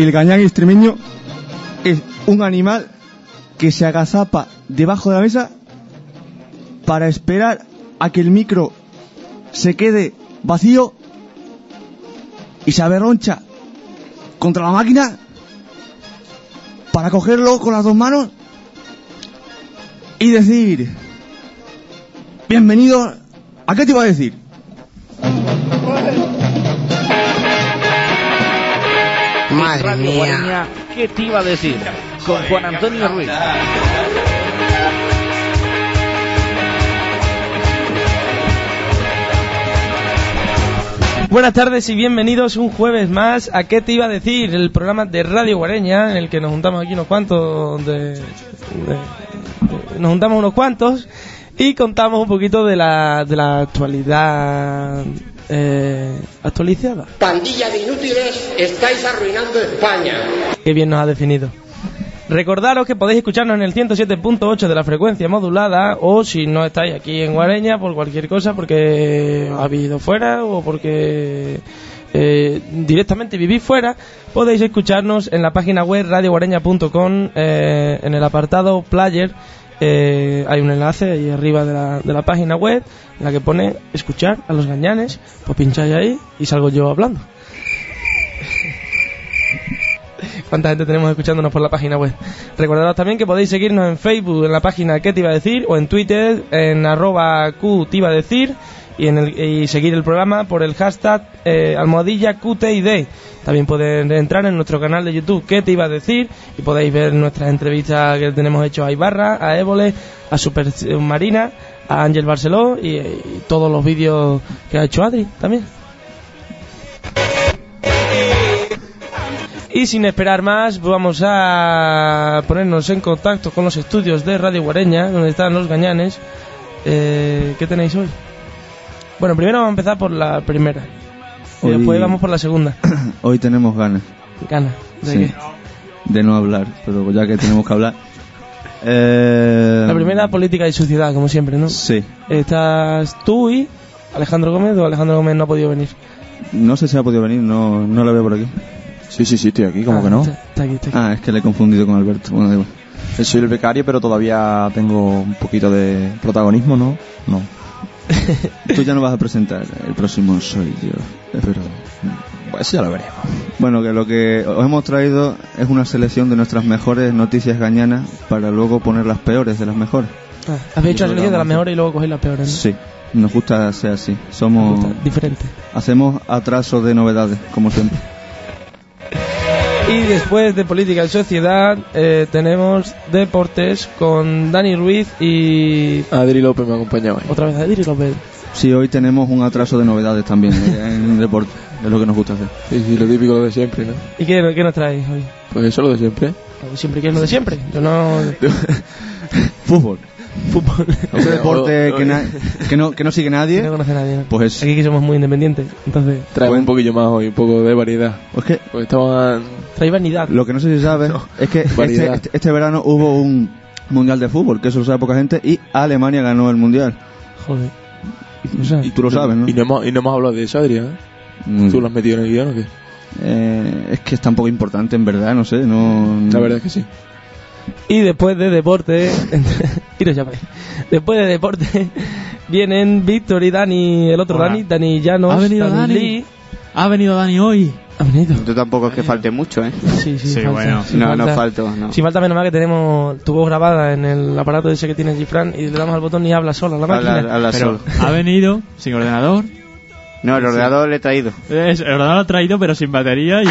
El gañán extremeño es un animal que se agazapa debajo de la mesa para esperar a que el micro se quede vacío y se aberroncha contra la máquina para cogerlo con las dos manos y decir, bienvenido, ¿a qué te iba a decir? Madre Radio mía. Guareña, ¿qué te iba a decir? Con Juan Antonio Ruiz. Buenas tardes y bienvenidos un jueves más a ¿Qué te iba a decir? El programa de Radio Guareña en el que nos juntamos aquí unos cuantos de, de- de- nos juntamos unos cuantos y contamos un poquito de la, de la actualidad eh, actualizada. Pandilla de inútiles, estáis arruinando España. Qué bien nos ha definido. Recordaros que podéis escucharnos en el 107.8 de la frecuencia modulada o si no estáis aquí en Guareña por cualquier cosa porque habéis ido fuera o porque eh, directamente vivís fuera, podéis escucharnos en la página web radioguareña.com eh, en el apartado player. Eh, hay un enlace ahí arriba de la, de la página web en la que pone escuchar a los gañanes, pues pincháis ahí y salgo yo hablando. cuánta gente tenemos escuchándonos por la página web. Recordaros también que podéis seguirnos en Facebook, en la página ¿Qué te iba a decir? o en Twitter, en arroba Q te iba a decir y, en el, y seguir el programa por el hashtag eh, almohadilla QTID. También pueden entrar en nuestro canal de YouTube ¿Qué te iba a decir? y podéis ver nuestras entrevistas que tenemos hecho a Ibarra, a Évole, a Super Marina, a Ángel Barceló y, todos los vídeos que ha hecho Adri también. Y sin esperar más, vamos a ponernos en contacto con los estudios de Radio Guareña, donde están los gañanes. Eh, ¿Qué tenéis hoy? Bueno, primero vamos a empezar por la primera. Y Hoy- después vamos por la segunda. Hoy tenemos ganas Gana. ¿De Sí. qué? de no hablar, pero ya que tenemos que hablar. Eh, La primera, política y sociedad, como siempre, ¿no? Sí. Estás tú y Alejandro Gómez, o Alejandro Gómez no ha podido venir. No sé si ha podido venir, no, no lo veo por aquí. Sí, sí, sí, estoy aquí, ¿cómo Ah, que no? Está, está aquí, está aquí. Ah, es que le he confundido con Alberto. Bueno, da igual. Soy el becario, pero todavía tengo un poquito de protagonismo, ¿no? No. Tú ya no vas a presentar, el próximo soy yo. Verdad. Pues ya lo veremos. Bueno, que lo que os hemos traído es una selección de nuestras mejores noticias gañanas para luego poner las peores de las mejores. Ah, habéis hecho la selección de las mejores y luego cogéis las peores, ¿no? Sí, nos gusta ser así. Somos gusta, Diferente. hacemos atraso de novedades, como siempre. Y después de política y sociedad eh, tenemos deportes con Dani Ruiz y Adri López me ahí. otra vez Adri López. Sí, hoy tenemos un atraso de novedades también en deporte. Es lo que nos gusta hacer. Sí, sí, lo típico, lo de siempre, ¿no? ¿Y qué, qué nos traéis hoy? Pues eso, lo de siempre. Lo de Siempre que es lo de siempre. Yo no... Fútbol. Fútbol. Ese deporte que, na- que no, que no sigue Que nadie. no conoce a nadie. Pues, Aquí que somos muy independientes. Entonces, Traemos Buen- un poquillo más hoy, un poco de variedad. es que Pues estaban... trae vanidad. lo que no sé si sabes es que este, este- este verano hubo un mundial de fútbol, que eso lo sabe poca gente, y Alemania ganó el mundial. Joder. O sea, Y tú lo sabes, ¿no? Y no hemos, y no hemos hablado de eso, Adri, ¿eh? Mm. ¿Tú lo has metido en el guion o qué? Eh, es que es tan poco importante, en verdad, no sé. No, La verdad es que sí. Y después de deporte, ahí. Después de deporte vienen Víctor y Dani, el otro Hola. Dani, Dani Llanos, Ha venido Dani. Lee. Ha venido Dani hoy. Ha venido. Tú tampoco es que falte mucho, ¿eh? Sí, sí, Sí, falta. bueno. Sí, no, falta. no falto, no. Si falta menos mal que tenemos tu voz grabada en el aparato ese que tiene Gifran y le damos al botón y habla sola la máquina. Habla, habla Pero solo. ha venido sin ordenador. No, el ordenador le he traído. Es- el ordenador lo ha traído, pero sin batería y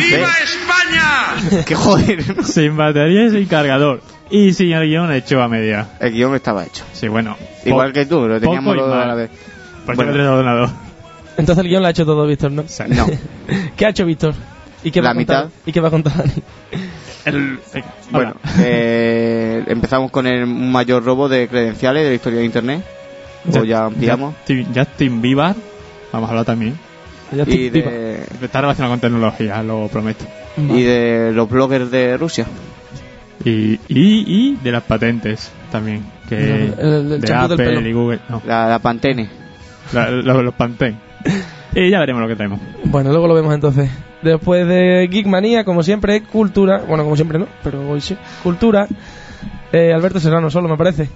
¡Qué joder! sin batería y sin cargador. Y sin el guion hecho a media. El guion estaba hecho. Sí, bueno. Igual que tú, lo teníamos dos a la vez. Pues Bueno. yo. Entonces el guion lo ha hecho todo Víctor, ¿no? No. ¿Qué ha hecho Víctor? ¿Y qué va La a contar? mitad. ¿Y qué va a contar Dani? El, eh, Bueno, eh, empezamos con el mayor robo de credenciales de la historia de Internet. O ya ampliamos. Justin, Justin Bieber. Vamos a hablar también. Y de, Está relacionado con tecnología, lo prometo. y de los bloggers de Rusia. Y, y, y de las patentes también. Que El- el de Apple pelo. y Google. No, La, la Pantene. la- lo- los Pantene. Y ya veremos lo que traemos. Bueno, luego lo vemos entonces. Después de Geekmanía, como siempre, cultura. Bueno, como siempre no, pero hoy sí. Cultura. Eh, Alberto Serrano solo, me parece.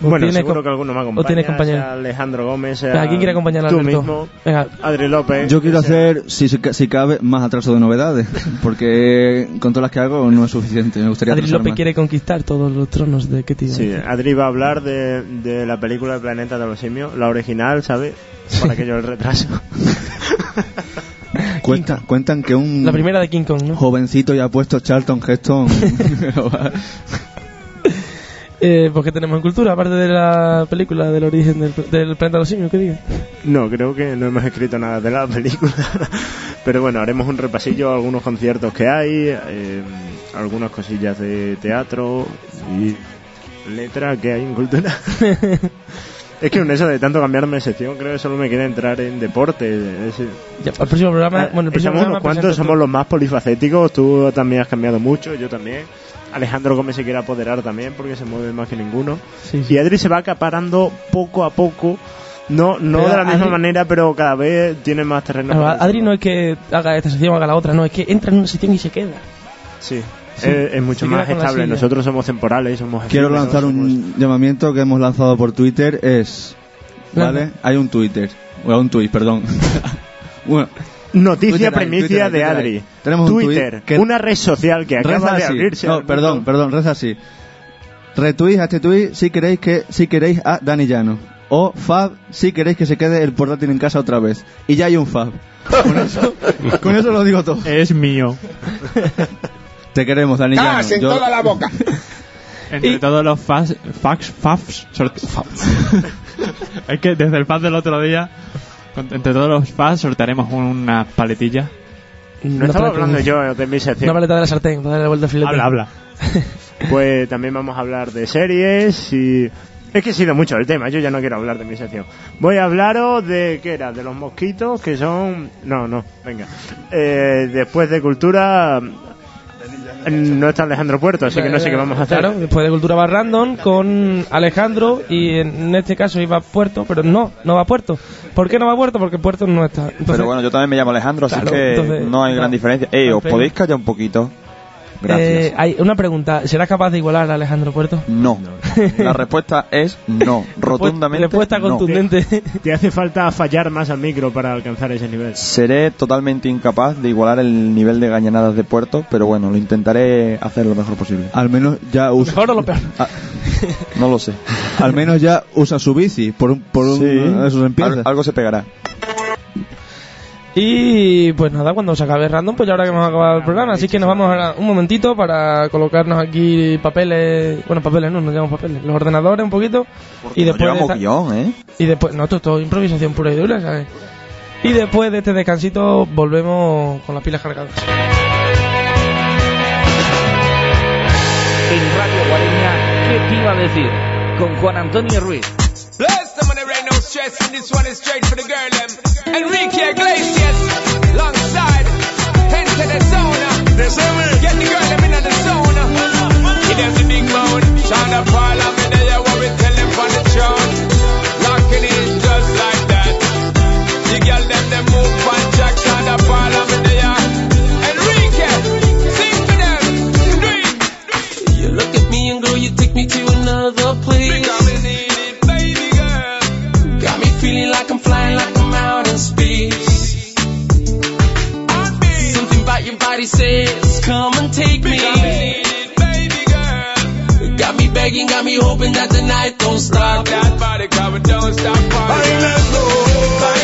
¿O Bueno, tienes seguro que alguno me acompaña. ¿O tienes compañero? sea Alejandro Gómez, sea Venga, ¿quién quiere acompañar a tú Alberto? mismo, Venga, Adri López. Yo quiero hacer, si, si cabe, más atraso de novedades, porque con todas las que hago no es suficiente. Me gustaría Adri López más. quiere conquistar todos los tronos de qué tío. Sí, Adri va a hablar de, de la película El planeta de los simios, la original, ¿sabes? Para aquello del retraso. Cuenta- cuentan que un La primera de King Kong, ¿no? jovencito ya ha puesto Charlton Heston. Eh, pues que tenemos en cultura, aparte de la película del origen del, del planeta de los simios, ¿qué diga? No, creo que no hemos escrito nada de la película. Pero bueno, haremos un repasillo a algunos conciertos que hay, eh, algunas cosillas de teatro y letra que hay en cultura. es que con eso de tanto cambiarme de sección, creo que solo me queda entrar en deporte. Es- Ya, al próximo programa, bueno, el próximo Somos programa unos cuantos, presento somos tú. los más polifacéticos. Tú también has cambiado mucho, yo también. Alejandro Gómez se quiere apoderar también porque se mueve más que ninguno. Sí, sí. Y Adri se va acaparando poco a poco. No, no Pero de la misma Adri- manera, pero cada vez tiene más terreno. Adri no es que haga esta sección o haga la otra, no, es que entra en una sección y se queda. Sí, Sí. Es, es mucho más estable. Nosotros somos temporales, somos. Quiero efímeros, lanzar somos- un llamamiento que hemos lanzado por Twitter. Es. ¿Vale? Hay un Twitter. O un tweet, perdón. Bueno, Noticia Twitter hay, primicia Twitter de hay. Adri. Tenemos un Twitter, que- una red social que acaba reza de así. abrirse. No, perdón, perdón, reza así. Retweet a este tweet si queréis que si queréis a Dani Llano. O Fab si queréis que se quede el portátil en casa otra vez. Y ya hay un Fab. Con eso, con eso lo digo todo. Es mío. Te queremos, Dani Llano. ¡Cas en Yo- toda la boca! Entre Y- todos los fax, fax, es que desde el fax del otro día, entre todos los fax sortearemos unas paletillas. No Una estaba hablando yo de mi sección. Una paleta de la sartén, para darle la vuelta al filete. Habla, habla. Pues también vamos a hablar de series y... Es que he sido mucho el tema, yo ya no quiero hablar de mi sección. Voy a hablaros de... ¿Qué era? De los mosquitos, que son... No, no, venga. Eh, después de cultura... No está Alejandro Puerto, así que no sé qué vamos a hacer. Claro, después de Cultura va Random con Alejandro y en este caso iba a Puerto, pero no, no va a Puerto. ¿Por qué no va a Puerto? Porque Puerto no está. Entonces, Pero bueno, yo también me llamo Alejandro, así Claro, que entonces, no hay no. gran diferencia. Ey, ¿os podéis callar un poquito? Gracias. eh, hay una pregunta, ¿serás capaz de igualar a Alejandro Puerto? No. La respuesta es no. Rotundamente Respuesta no. contundente. Te hace falta fallar más al micro para alcanzar ese nivel. Seré totalmente incapaz de igualar el nivel de gañanadas de puerto, pero bueno, lo intentaré hacer lo mejor posible. Al menos ya usa. ¿Mejor o lo peor? a- No lo sé. al menos ya usa su bici. Por un, por un, Sí, al- algo se pegará. Y pues nada, cuando se acabe random, pues ya ahora que hemos acabado el programa. Así que nos vamos a un momentito para colocarnos aquí papeles. Bueno, papeles no, no llevamos papeles. Los ordenadores un poquito. y No después. de guion, ¿eh? Y después, no, esto es todo improvisación pura y dura, ¿sabes? Y después de este descansito volvemos con las pilas cargadas. En Radio Guareña, ¿qué te iba a decir? Con Juan Antonio Ruiz. Ain't and this one is straight for the girl them. Enrique Iglesias, alongside, enter the zone. Get the girl them in the zone. Give them the big moan, Shonda Paul, I'm in there, what we tell them on the throne. Locking in just like that. The girl them, them move on track, Shonda Paul, I'm in there. Enrique, sing for them, do. You look at me and girl, you take me to another place. Says, come and take me. Because we need it, baby girl. Got me begging, got me hoping that the night don't stop. That body cover don't stop partying. Bailando, Bailando,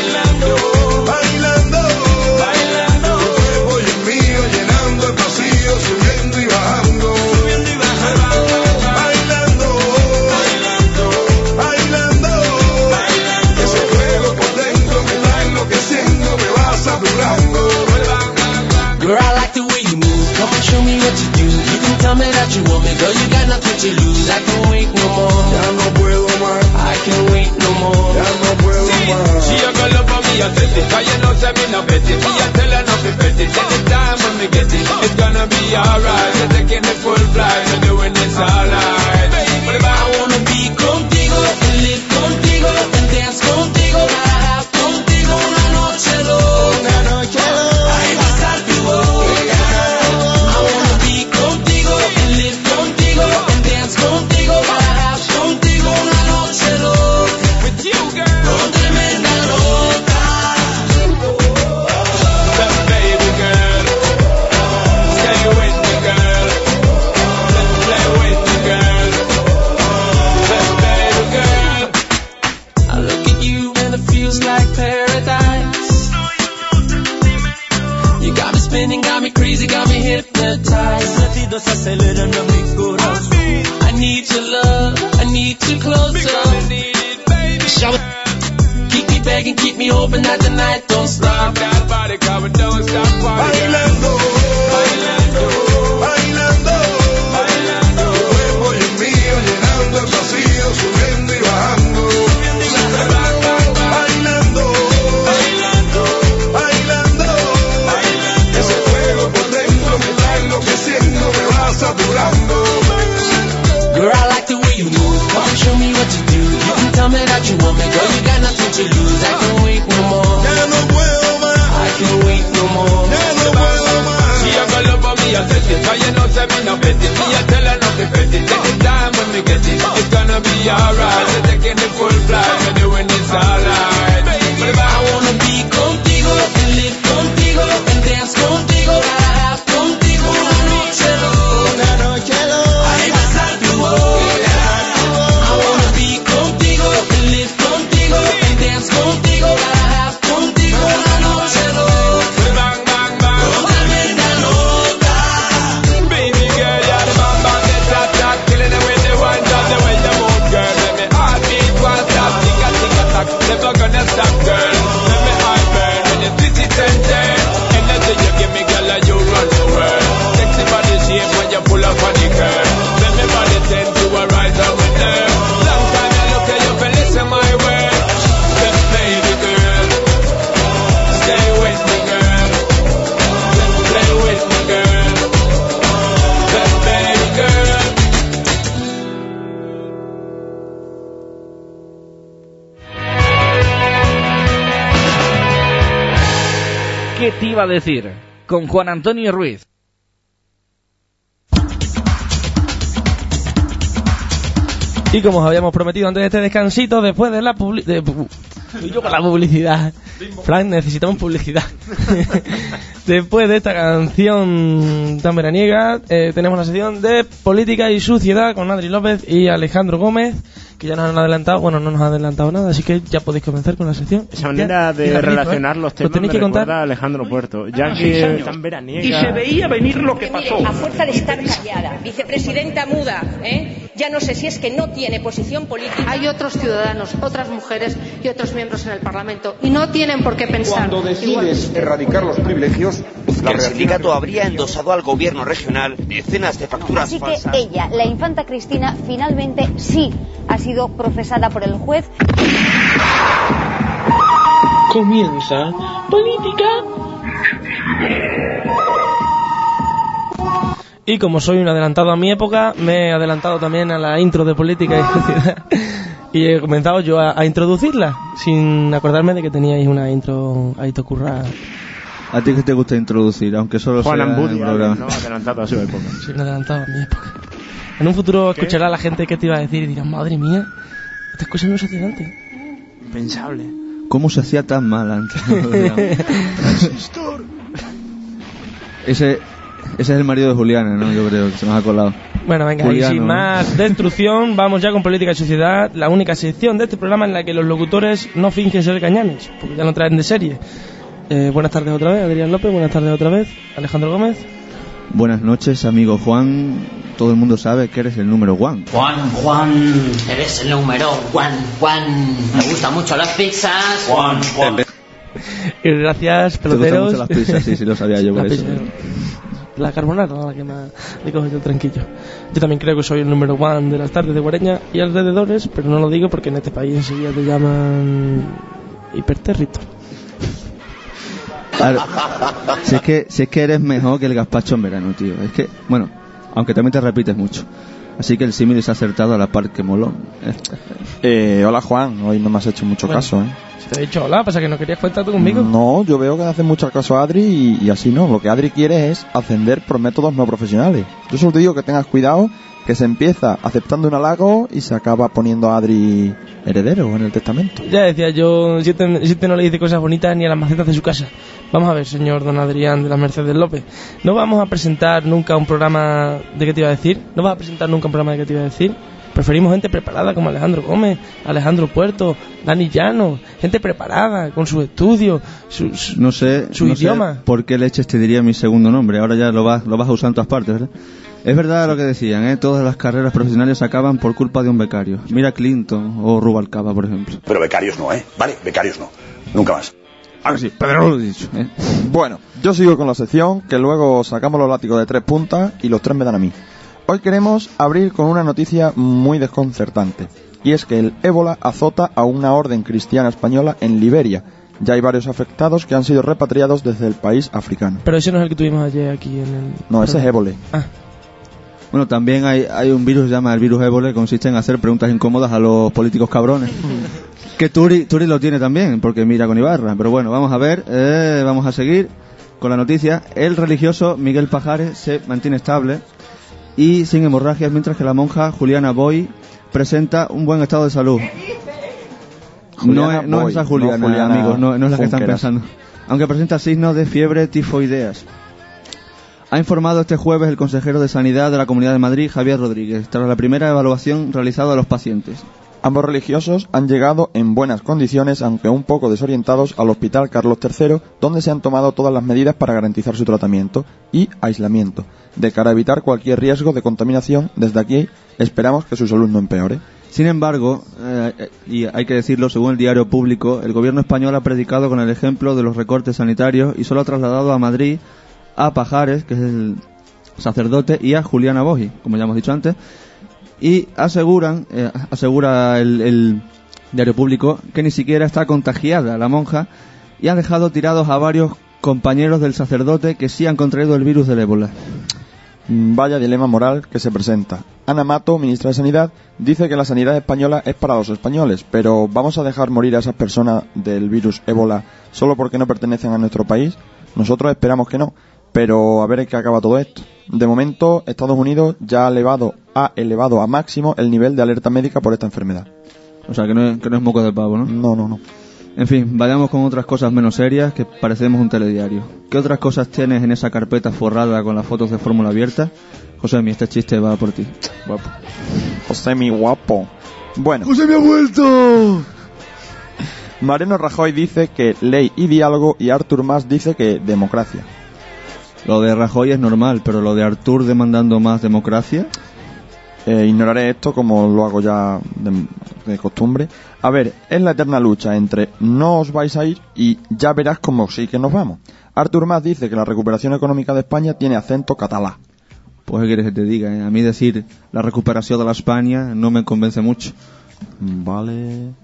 you want me, girl. You got nothing to lose. I can't wait no more. Ya no puedo más, I can't wait no more. ya no puedo más. She a go love for me, I tell it. Cause you know, say me no bet it. Me a tell her not to bet it. Anytime when me get it, it's gonna be alright. We're taking the full flight. We're doing this all night. But me hoping that the night don't stop. That body cover, don't stop partying. A decir? Con Juan Antonio Ruiz. Y como os habíamos prometido antes de este descansito, después de la publicidad... yo con la publicidad. Frank, necesitamos publicidad. después de esta canción tan veraniega, eh, tenemos la sección de política y suciedad con Adri López y Alejandro Gómez, que ya nos han adelantado, bueno, no nos han adelantado nada, así que ya podéis comenzar con la sección. Esa manera de ¿eh? relacionar los Lo temas tenéis me que contar. recuerda a Alejandro Puerto. Ya Sí, que tan veraniega... Y se veía venir lo que pasó. A fuerza de estar callada, vicepresidenta muda, ¿eh? ya no sé si es que no tiene posición política. Hay otros ciudadanos, otras mujeres y otros miembros en el Parlamento y no tienen por qué pensar. Cuando igual. decides erradicar los privilegios, que el sindicato habría endosado al gobierno regional decenas de facturas Así que ella, la infanta Cristina, finalmente sí ha sido procesada por el juez. Comienza política. Y como soy un adelantado a mi época, me he adelantado también a la intro de política y sociedad. Y he comenzado yo a, a introducirla, sin acordarme de que teníais una intro ahí to currar. A ti que te gusta introducir, aunque solo Juan sea en Ambudi, el programa. ¿no? adelantado a su época. Soy un adelantado a mi época. En un futuro escuchará a la gente que te iba a decir y dirán, madre mía, estas cosas no se hacían antes. Impensable. ¿Cómo se hacía tan mal antes? ese, ese es el marido de Juliana, ¿no? Yo creo que se nos ha colado. Bueno, venga, y Juliano, sin ¿no? más destrucción, vamos ya con Política y Sociedad, la única sección de este programa en la que los locutores no fingen ser cañanes, porque ya no traen de serie. Eh, buenas tardes otra vez, Adrián López, buenas tardes otra vez, Alejandro Gómez. Buenas noches, amigo Juan. Todo el mundo sabe que eres el número one. Juan, Juan, eres el número Juan, Juan. Me gustan mucho las pizzas. Juan, Juan. Y gracias, Te gustan peloteros. mucho las pizzas, sí, sí, lo sabía yo por eso. La carbonara, la que más le cojo yo tranquilo. Yo también creo que soy el número one de las tardes de Guareña y alrededores, pero no lo digo porque en este país enseguida te llaman hiperterrito. Si es que, si es que eres mejor que el gazpacho en verano, tío. Es que, bueno, aunque también te repites mucho. Así que el símil es acertado a la par que molón. Eh, hola Juan, hoy no me has hecho mucho Bueno. caso, ¿eh? Si te he dicho hola, pasa que no querías cuenta tú conmigo. No, yo veo que haces mucho caso a Adri y, y así no. Lo que Adri quiere es ascender por métodos no profesionales. Yo solo te digo que tengas cuidado, que se empieza aceptando un halago y se acaba poniendo a Adri heredero en el testamento. Ya decía yo, si este, si este no le dice cosas bonitas ni a las macetas de su casa. Vamos a ver, señor don Adrián de las Mercedes López. No vamos a presentar nunca un programa de qué te iba a decir. No vas a presentar nunca un programa de qué te iba a decir. Preferimos gente preparada como Alejandro Gómez, Alejandro Puerto, Dani Llano, gente preparada con sus estudios, su, su- No sé, Su no sé idioma. por qué leches te diría mi segundo nombre. Ahora ya lo vas, lo vas a usar en todas partes, ¿verdad? Es verdad lo que decían, ¿eh? Todas las carreras profesionales acaban por culpa de un becario. Mira Clinton o Rubalcaba, por ejemplo. Pero becarios no, ¿eh? Vale, becarios no. Nunca más. Ahora sí, Pedro lo he dicho, ¿eh? Bueno, yo sigo con la sección, que luego sacamos los látigos de tres puntas y los tres me dan a mí. Hoy queremos abrir con una noticia muy desconcertante, y es que el ébola azota a una orden cristiana española en Liberia. Ya hay varios afectados que han sido repatriados desde el país africano. Pero ese no es el que tuvimos ayer aquí en el... No, ese es ébola. Bueno, también hay, hay un virus que se llama el virus ébola, que consiste en hacer preguntas incómodas a los políticos cabrones. que Turi, Turi lo tiene también, porque mira con Ibarra. Pero bueno, vamos a ver, eh, vamos a seguir con la noticia. El religioso Miguel Pajares se mantiene estable y sin hemorragias, mientras que la monja Juliana Boy presenta un buen estado de salud. No es, no es esa no Juliana, amigos, no, no es la que están pensando. Aunque presenta signos de fiebre tifoideas. Ha informado este jueves el consejero de Sanidad de la Comunidad de Madrid, Javier Rodríguez, tras la primera evaluación realizada a los pacientes. Ambos religiosos han llegado en buenas condiciones, aunque un poco desorientados, al Hospital Carlos III, donde se han tomado todas las medidas para garantizar su tratamiento y aislamiento. De cara a evitar cualquier riesgo de contaminación, desde aquí esperamos que su salud no empeore. Sin embargo, eh, y hay que decirlo, según el diario público, el gobierno español ha predicado con el ejemplo de los recortes sanitarios y solo ha trasladado a Madrid a Pajares, que es el sacerdote, y a Juliana Bogi, como ya hemos dicho antes, y aseguran, eh, asegura el, el diario público, que ni siquiera está contagiada la monja y ha dejado tirados a varios compañeros del sacerdote que sí han contraído el virus del ébola. Mm, Vaya dilema moral que se presenta. Ana Mato, ministra de Sanidad, dice que la sanidad española es para los españoles, pero ¿vamos a dejar morir a esas personas del virus ébola solo porque no pertenecen a nuestro país? Nosotros esperamos que no, pero a ver en qué acaba todo esto. De momento, Estados Unidos ya ha elevado, ha elevado a máximo el nivel de alerta médica por esta enfermedad. O sea, que no es, que no es moco de pavo, ¿no? No, no, no. En fin, vayamos con otras cosas menos serias que parecemos un telediario. ¿Qué otras cosas tienes en esa carpeta forrada con las fotos de fórmula abierta? José, mi este chiste va por ti. Guapo. José, mi guapo. Bueno. ¡José me ha vuelto! Mariano Rajoy dice que ley y diálogo y Artur Mas dice que democracia. Lo de Rajoy es normal, pero lo de Artur demandando más democracia. Eh, ignoraré esto como lo hago ya de, de costumbre. A ver, es la eterna lucha entre no os vais a ir y ya verás como sí que nos vamos. Artur Mas dice que la recuperación económica de España tiene acento catalá. Pues, ¿qué quieres que te diga? eh? A mí decir la recuperación de la España no me convence mucho. Vale.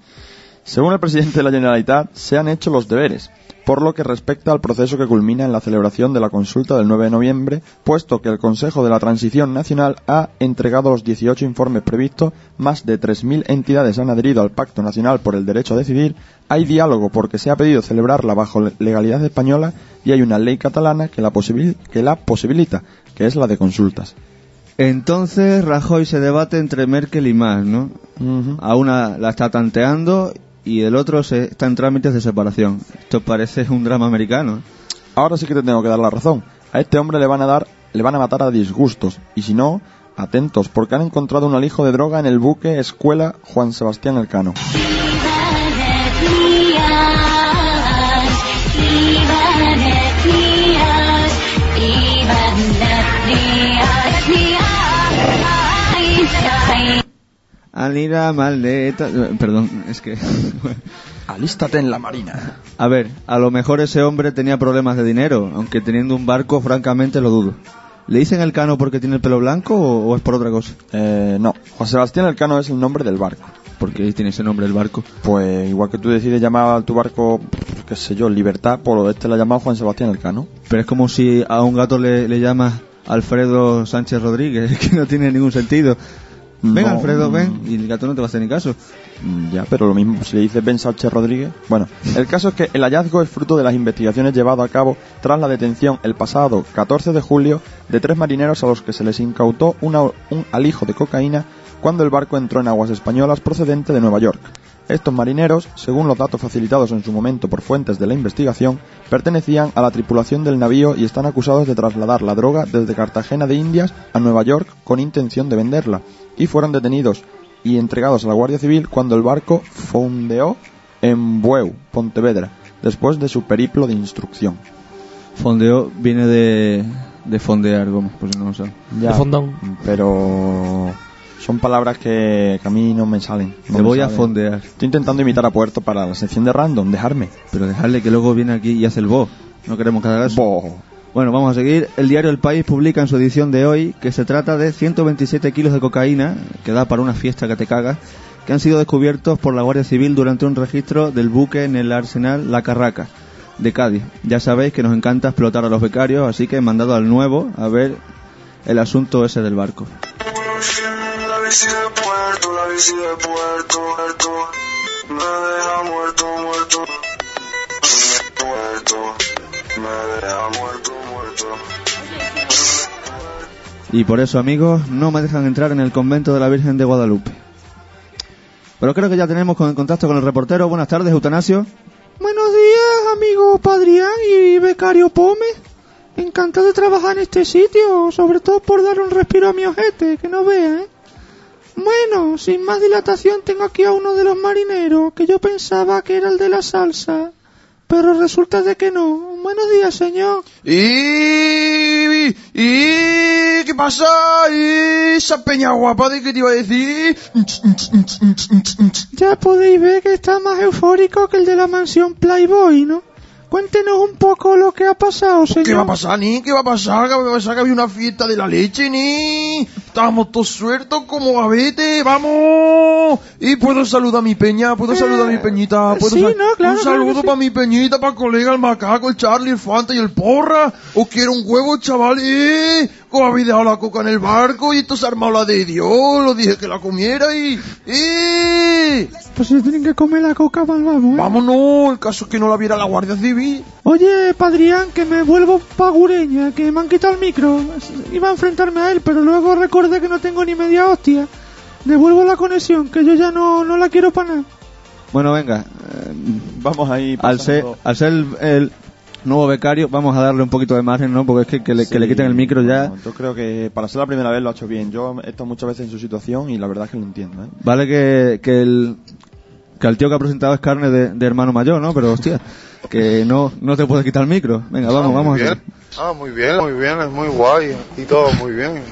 Según el presidente de la Generalitat, se han hecho los deberes, por lo que respecta al proceso que culmina en la celebración de la consulta del 9 de noviembre, puesto que el Consejo de la Transición Nacional ha entregado los 18 informes previstos, más de 3.000 entidades han adherido al Pacto Nacional por el Derecho a Decidir, hay diálogo porque se ha pedido celebrarla bajo legalidad española y hay una ley catalana que la, posibil- que la posibilita, que es la de consultas. Entonces Rajoy se debate entre Merkel y Mas, ¿no? A una la está tanteando y el otro se está en trámites de separación. Esto parece un drama americano. ¿eh? Ahora sí que te tengo que dar la razón. A este hombre le van a dar, le van a matar a disgustos. Y si no, atentos, porque han encontrado un alijo de droga en el buque Escuela Juan Sebastián Elcano. Alira maldita. Perdón, es que. Alístate en la marina. A ver, a lo mejor ese hombre tenía problemas de dinero, aunque teniendo un barco, francamente lo dudo. ¿Le dicen el cano porque tiene el pelo blanco o, o es por otra cosa? Eh, no, Juan Sebastián Elcano es el nombre del barco. ¿Por qué tiene ese nombre el barco? Pues igual que tú decides llamar a tu barco, qué sé yo, Libertad, por este lo ha llamado Juan Sebastián Elcano. Pero es como si a un gato le, le llamas Alfredo Sánchez Rodríguez, que no tiene ningún sentido. Ven, No, Alfredo, ven. Y el gato no te va a hacer ni caso. Mm, Ya, pero lo mismo si le dices Ben Sánchez Rodríguez. Bueno, el caso es que el hallazgo es fruto de las investigaciones llevadas a cabo tras la detención el pasado 14 de julio de tres marineros a los que se les incautó una- un alijo de cocaína cuando el barco entró en aguas españolas procedente de Nueva York. Estos marineros, según los datos facilitados en su momento por fuentes de la investigación, pertenecían a la tripulación del navío y están acusados de trasladar la droga desde Cartagena de Indias a Nueva York con intención de venderla, y fueron detenidos y entregados a la Guardia Civil cuando el barco fondeó en Bueu, Pontevedra, después de su periplo de instrucción. Fondeo viene de, de fondear, Gómez, por si no lo. Ya, De fondón. Pero son palabras que, que a mí no me salen. no me voy a salen. fondear. Estoy intentando imitar a Puerto para la sección de random, dejarme. Pero dejarle que luego viene aquí y hace el bo. No queremos que haga eso. Bo. Bueno, vamos a seguir. El diario El País publica en su edición de hoy que se trata de 127 kilos de cocaína, que da para una fiesta que te cagas, que han sido descubiertos por la Guardia Civil durante un registro del buque en el arsenal La Carraca, de Cádiz. Ya sabéis que nos encanta explotar a los becarios, así que he mandado al nuevo a ver el asunto ese del barco. La bici de puerto, la bici de puerto, puerto. Me deja muerto, muerto. Muerto. Me deja muerto, muerto. Y por eso, amigos, no me dejan entrar en el convento de la Virgen de Guadalupe. Pero creo que ya tenemos con- contacto con el reportero. Buenas tardes, Eutanasio. Buenos días, amigo Padrián y becario Pome. Encantado de trabajar en este sitio, sobre todo por dar un respiro a mi ojete, que no vea, ¿eh? Bueno, sin más dilatación tengo aquí a uno de los marineros, que yo pensaba que era el de la salsa, pero resulta de que no. Buenos días, señor. ¿Y, y qué pasa? ¿Y esa peña guapa de qué te iba a decir? Ya podéis ver que está más eufórico que el de la mansión Playboy, ¿no? Cuéntenos un poco lo que ha pasado, señor. ¿Qué va a pasar, ni? ¿Qué va a pasar? ¿Qué va a pasar? Que había una fiesta de la leche, ni? Estábamos todos sueltos como gavete, ¡vamos! Y puedo saludar a mi peña, puedo saludar a mi peñita, puedo sí, no, claro, Un claro saludo que sí. para mi peñita, para colega, el macaco, el Charlie, el Fanta y el Porra. Os quiero un huevo, chaval, ¡eh! Os habéis dejado la coca en el barco y esto se ha armado la de Dios, lo dije que la comiera y... ¡eh! Pues si tienen que comer la coca, mal vamos, ¿eh? Vámonos, el caso es que no la viera la Guardia Civil. Oye, Padrián, que me vuelvo pagureña, que me han quitado el micro. Iba a enfrentarme a él, pero luego recordé que no tengo ni media hostia. Devuelvo la conexión, que yo ya no, no la quiero para nada. Bueno, venga. eh, Vamos ahí al ser, al ser el, el nuevo becario, vamos a darle un poquito de margen, ¿no? Porque es que, que le, que le quiten el micro ya. bueno, yo creo que para ser la primera vez lo ha hecho bien. Yo he estado muchas veces en su situación y la verdad es que lo entiendo, ¿eh? Vale que, que el que el tío que ha presentado es carne de, de hermano mayor, ¿no? Pero hostia, que no, no te puede quitar el micro. Venga, vamos, Ah, vamos a bien. Ah, muy bien, muy bien, es muy guay. Y todo muy bien.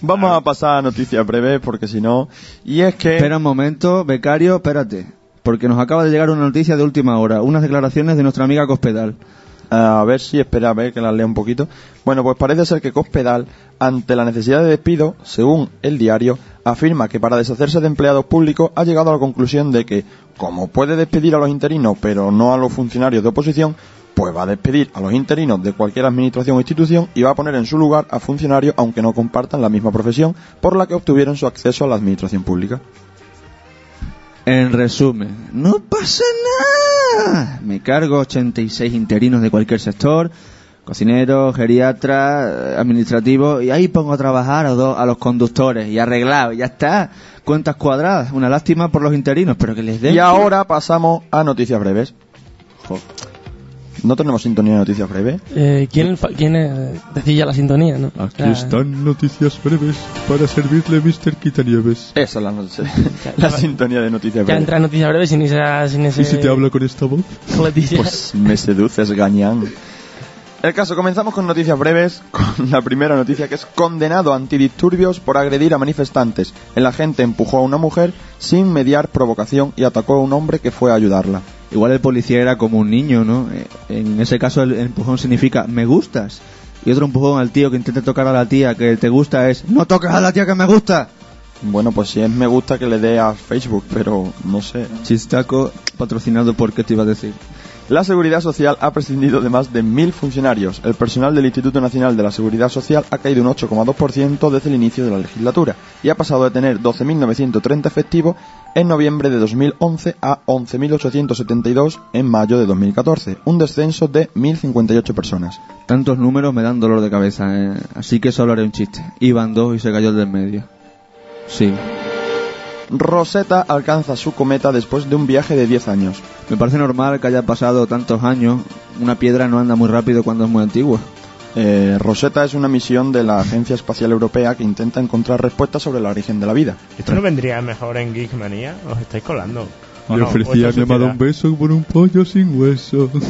Vamos a pasar a noticias breves porque si no... Y es que... Espera un momento, becario, espérate. Porque nos acaba de llegar una noticia de última hora, unas declaraciones de nuestra amiga Cospedal. A ver si espera a ver que las lea un poquito. Bueno, pues parece ser que Cospedal, ante la necesidad de despido, según el diario, afirma que para deshacerse de empleados públicos ha llegado a la conclusión de que, como puede despedir a los interinos pero no a los funcionarios de oposición, pues va a despedir a los interinos de cualquier administración o institución y va a poner en su lugar a funcionarios aunque no compartan la misma profesión por la que obtuvieron su acceso a la administración pública. En resumen, no pasa nada. Me cargo 86 interinos de cualquier sector, cocineros, geriatras, administrativos, y ahí pongo a trabajar a, dos- a los conductores y arreglado, y ya está. Cuentas cuadradas, una lástima por los interinos, pero que les den... Y ahora pasamos a noticias breves. ¿No tenemos sintonía de noticias breves? Eh, ¿Quién, quién eh, decía la sintonía, no? Aquí están noticias breves para servirle Mr. Quitanieves. Esa es la, no- la sintonía de noticias Ya breves. entra en noticias breves sin, esa, sin ese... ¿Y si te habla con esta voz? Pues me seduces, gañán. El caso, comenzamos con noticias breves, con la primera noticia que es condenado a antidisturbios por agredir a manifestantes. El agente empujó a una mujer sin mediar provocación y atacó a un hombre que fue a ayudarla. Igual el policía era como un niño, ¿no? Eh, En ese caso el empujón significa me gustas. Y otro empujón al tío que intenta tocar a la tía que te gusta es no toques a la tía que me gusta. Bueno, pues si es me gusta que le dé a Facebook, pero no sé. Chistaco patrocinado por qué te iba a decir. La Seguridad Social ha prescindido de más de mil funcionarios. El personal del Instituto Nacional de la Seguridad Social ha caído un 8,2% desde el inicio de la legislatura y ha pasado de tener 12.930 efectivos en noviembre de 2011 a 11.872 en mayo de 2014, un descenso de 1.058 personas. Tantos números me dan dolor de cabeza, ¿eh? así que solo haré un chiste. Iban dos y se cayó el del medio. Sí. Rosetta alcanza su cometa después de un viaje de 10 años. Me parece normal que haya pasado tantos años. Una piedra no anda muy rápido cuando es muy antigua. Eh, Rosetta es una misión de la Agencia Espacial Europea que intenta encontrar respuestas sobre el origen de la vida. ¿Esto no vendría mejor en Geekmanía? ¿Os estáis colando? ¿O Le no? ofrecía ¿O a esta mi amado un beso por un pollo sin hueso. Ante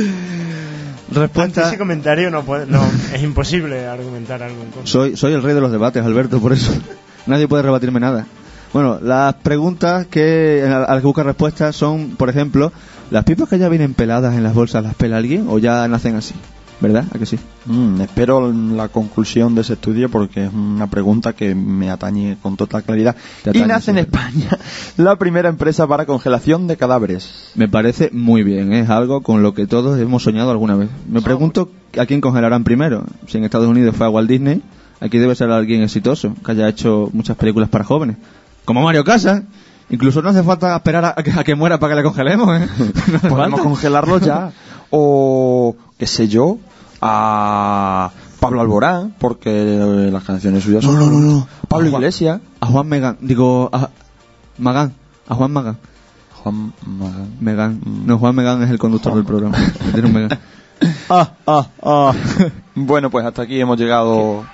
Respuesta. ese comentario no, puede, no es imposible argumentar algo en contra. Soy, soy el rey de los debates, Alberto, por eso. Nadie puede rebatirme nada. Bueno, las preguntas que a las que busca respuestas son, por ejemplo, ¿las pipas que ya vienen peladas en las bolsas las pela alguien o ya nacen así? ¿Verdad? ¿A que sí? Mm, espero la conclusión de ese estudio porque es una pregunta que me atañe con total claridad. Y nace en. España la primera empresa para congelación de cadáveres. Me parece muy bien, ¿eh? es algo con lo que todos hemos soñado alguna vez. Me pregunto a quién congelarán primero. Si en Estados Unidos fue a Walt Disney, aquí debe ser alguien exitoso, que haya hecho muchas películas para jóvenes. Como Mario Casas. Incluso no hace falta esperar a, a que, a que muera para que le congelemos, ¿eh? No Podemos falta. congelarlo ya. O, qué sé yo, a Pablo Alborán, porque las canciones suyas son... No, no, no. Pablo Iglesias. A Juan Megan, digo, a Magán, a Juan Magán. Juan Magán. Megan. No, Juan Megan es el conductor del programa. Tiene un Megan. Ah, ah, ah. bueno, pues hasta aquí hemos llegado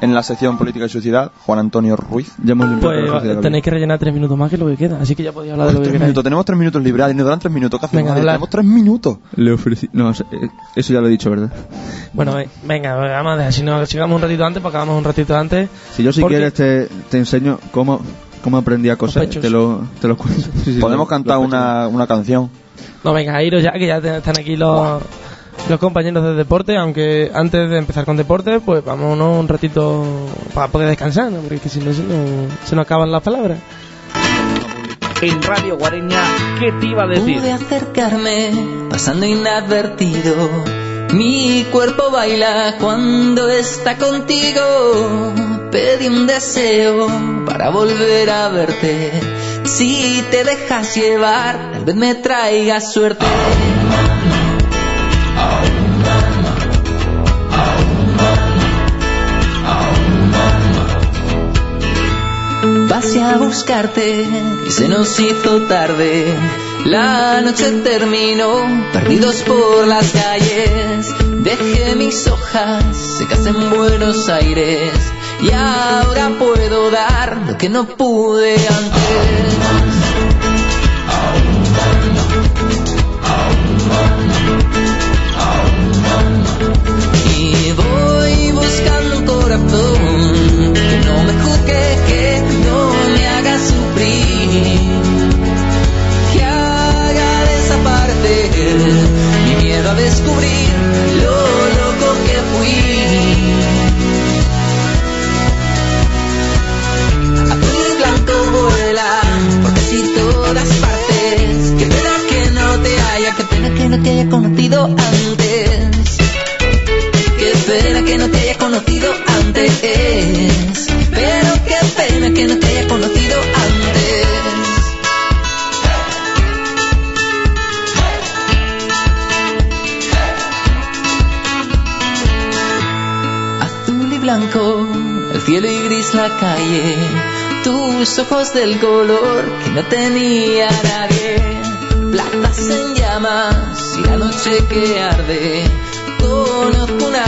en la sección Política y Sociedad. Juan Antonio Ruiz. Ya hemos Pues tenéis que rellenar tres minutos más que lo que queda, así que ya podéis hablar de lo que Tres queráis. minutos. Tenemos tres minutos libres. Adri, Nos dan tres minutos. ¿Qué hacemos? Tenemos tres minutos. Le ofrecí... No, eso eh, eso ya lo he dicho, ¿verdad? Bueno, ve- venga, vamos a dejar. Si nos llegamos un ratito antes, pues acabamos un ratito antes. Si yo si Porque- quieres te, te enseño cómo, cómo aprendí a coser. Te lo, te lo cuento. Sí, sí, Podemos cantar una, una canción. No, venga, iros ya, que ya te- están aquí los, los compañeros de deporte. Aunque antes de empezar con deporte, pues vámonos un ratito para poder descansar, ¿no? porque si no se nos, se nos acaban las palabras. En Radio Guareña, ¿qué te iba a decir? Pude acercarme pasando inadvertido. Mi cuerpo baila cuando está contigo. Pedí un deseo para volver a verte. Si te dejas llevar, tal vez me traiga suerte. Pasé a buscarte y se nos hizo tarde. La noche terminó, perdidos por las calles. Dejé mis hojas secas en Buenos Aires y ahora puedo dar lo que no pude antes. Corazón no me juzgue, que no me haga sufrir, que haga desaparecer mi miedo a descubrir lo loco que fui. Azul y blanco vuela por casi todas partes. Qué pena que no te haya, qué pena que no te haya conocido antes. Qué pena que no te haya conocido antes. Pero qué pena que no te haya conocido antes. Azul y blanco, el cielo y gris la calle. Tus ojos del color que no tenía nadie. Platas en llamas y la noche que arde. Conozco una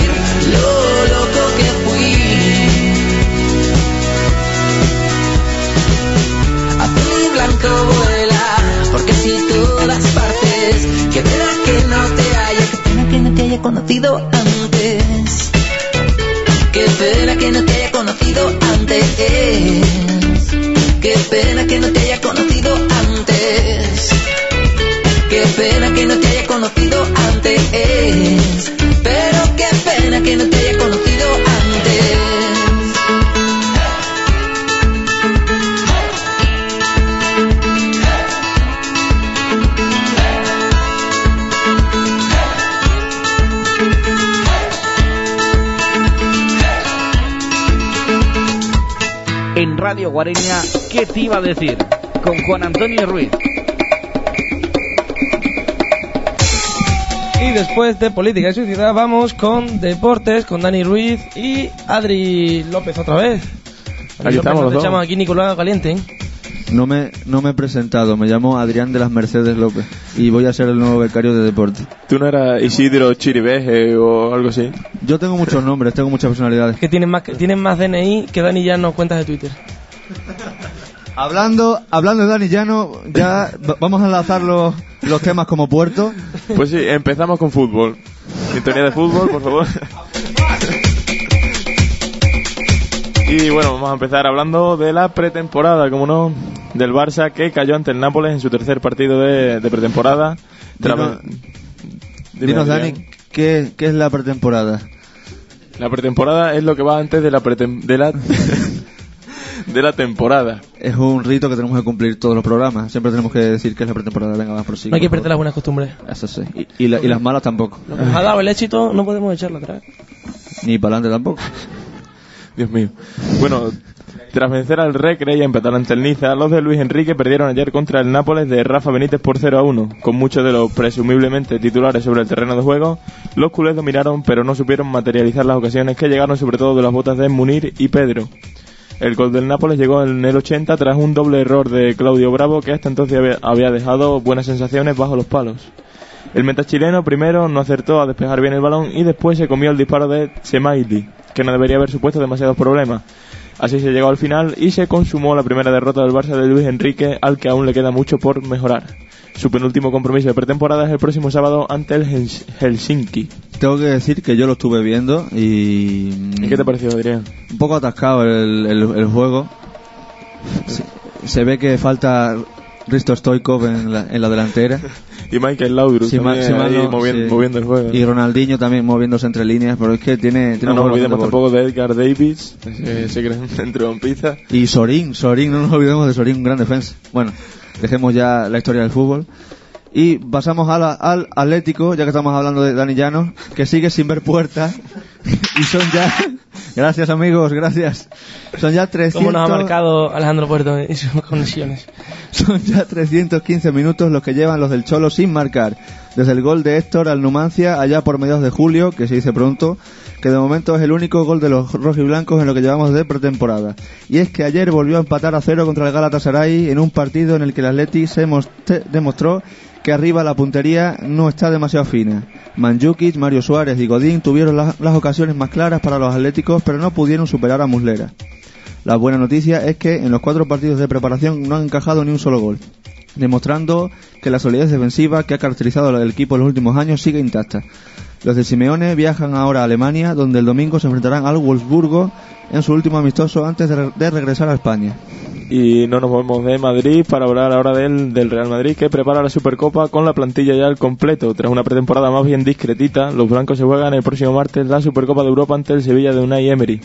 Vuela, porque si todas partes, qué pena que no te haya, qué pena que no te haya conocido antes. Guareña, ¿qué te iba a decir? Con Juan Antonio Ruiz. Y después de política y sociedad vamos con deportes, con Dani Ruiz y Adri López otra vez. Aquí estamos los dos. aquí Nicolás Caliente. ¿eh? No me, no me he presentado, me llamo Adrián de las Mercedes López y voy a ser el nuevo becario de deporte. ¿Tú no eras Isidro Chiribeje o algo así? Yo tengo muchos nombres, tengo muchas personalidades. Que tienen más, tienen más DNI que Dani ya nos cuentas de Twitter. Hablando, hablando de Dani Llano, ya va- vamos a enlazar los, los temas como puerto. Pues sí, empezamos con fútbol. Sintonía de fútbol, por favor. Y bueno, vamos a empezar hablando de la pretemporada, como no, del Barça que cayó ante el Nápoles en su tercer partido de, de pretemporada. Dinos, Dime, dinos. Dani, ¿qué, ¿qué es la pretemporada? La pretemporada es lo que va antes de la de la de la temporada. Es un rito que tenemos que cumplir todos los programas. Siempre tenemos que decir que es la pretemporada. Venga, vamos, prosigue. No hay que perder las buenas costumbres. Eso sí. Y, y la- y las malas tampoco. Lo que nos ha dado el éxito no podemos echarlo atrás. Ni para adelante tampoco. Dios mío. Bueno, tras vencer al Recre y empatar ante el Niza, los de Luis Enrique perdieron ayer contra el Nápoles de Rafa Benítez por 0 a 1. Con muchos de los presumiblemente titulares sobre el terreno de juego, los culés dominaron pero no supieron materializar las ocasiones que llegaron sobre todo de las botas de Munir y Pedro. El gol del Nápoles llegó en el 80 tras un doble error de Claudio Bravo que hasta entonces había- dejado buenas sensaciones bajo los palos. El meta chileno primero no acertó a despejar bien el balón y después se comió el disparo de Semaili, que no debería haber supuesto demasiados problemas. Así se llegó al final y se consumó la primera derrota del Barça de Luis Enrique, al que aún le queda mucho por mejorar. Su penúltimo compromiso de pretemporada es el próximo sábado ante el Hels- Helsinki. Tengo que decir que yo lo estuve viendo y... ¿Y qué te pareció, Adrián? Un poco atascado el, el- el juego. Se, se ve que falta Risto Stoikov en la, en la delantera. Y Michael Laudrup moviendo, sí. moviendo el juego. Y Ronaldinho también moviéndose entre líneas, pero es que tiene... tiene no nos olvidemos tampoco de Edgar Davis, ese, ese gran centrocampista. Y Sorín, Sorín, no nos olvidemos de Sorín, un gran defensa. Bueno, dejemos ya la historia del fútbol. Y pasamos a la- al Atlético, ya que estamos hablando de Dani Llanos, que sigue sin ver puertas. y son ya... Gracias amigos, gracias. Son ya 300... Cómo nos ha marcado Alejandro Puerto y sus conexiones. Son ya 315 minutos los que llevan los del Cholo sin marcar. Desde el gol de Héctor al Numancia allá por mediados de julio, que se dice pronto, que de momento es el único gol de los rojiblancos en lo que llevamos de pretemporada. Y es que ayer volvió a empatar a cero contra el Galatasaray en un partido en el que el Atleti se most- demostró que arriba la puntería no está demasiado fina. Manjukic, Mario Suárez y Godín tuvieron la- las ocasiones más claras para los atléticos, pero no pudieron superar a Muslera. La buena noticia es que en los cuatro partidos de preparación no han encajado ni un solo gol, demostrando que la solidez defensiva que ha caracterizado al equipo en los últimos años sigue intacta. Los de Simeone viajan ahora a Alemania, donde el domingo se enfrentarán al Wolfsburgo en su último amistoso antes de regresar a España. Y no nos movemos de Madrid para hablar ahora del, del Real Madrid que prepara la Supercopa con la plantilla ya al completo. Tras una pretemporada más bien discretita, los blancos se juegan el próximo martes la Supercopa de Europa ante el Sevilla de Unai Emery.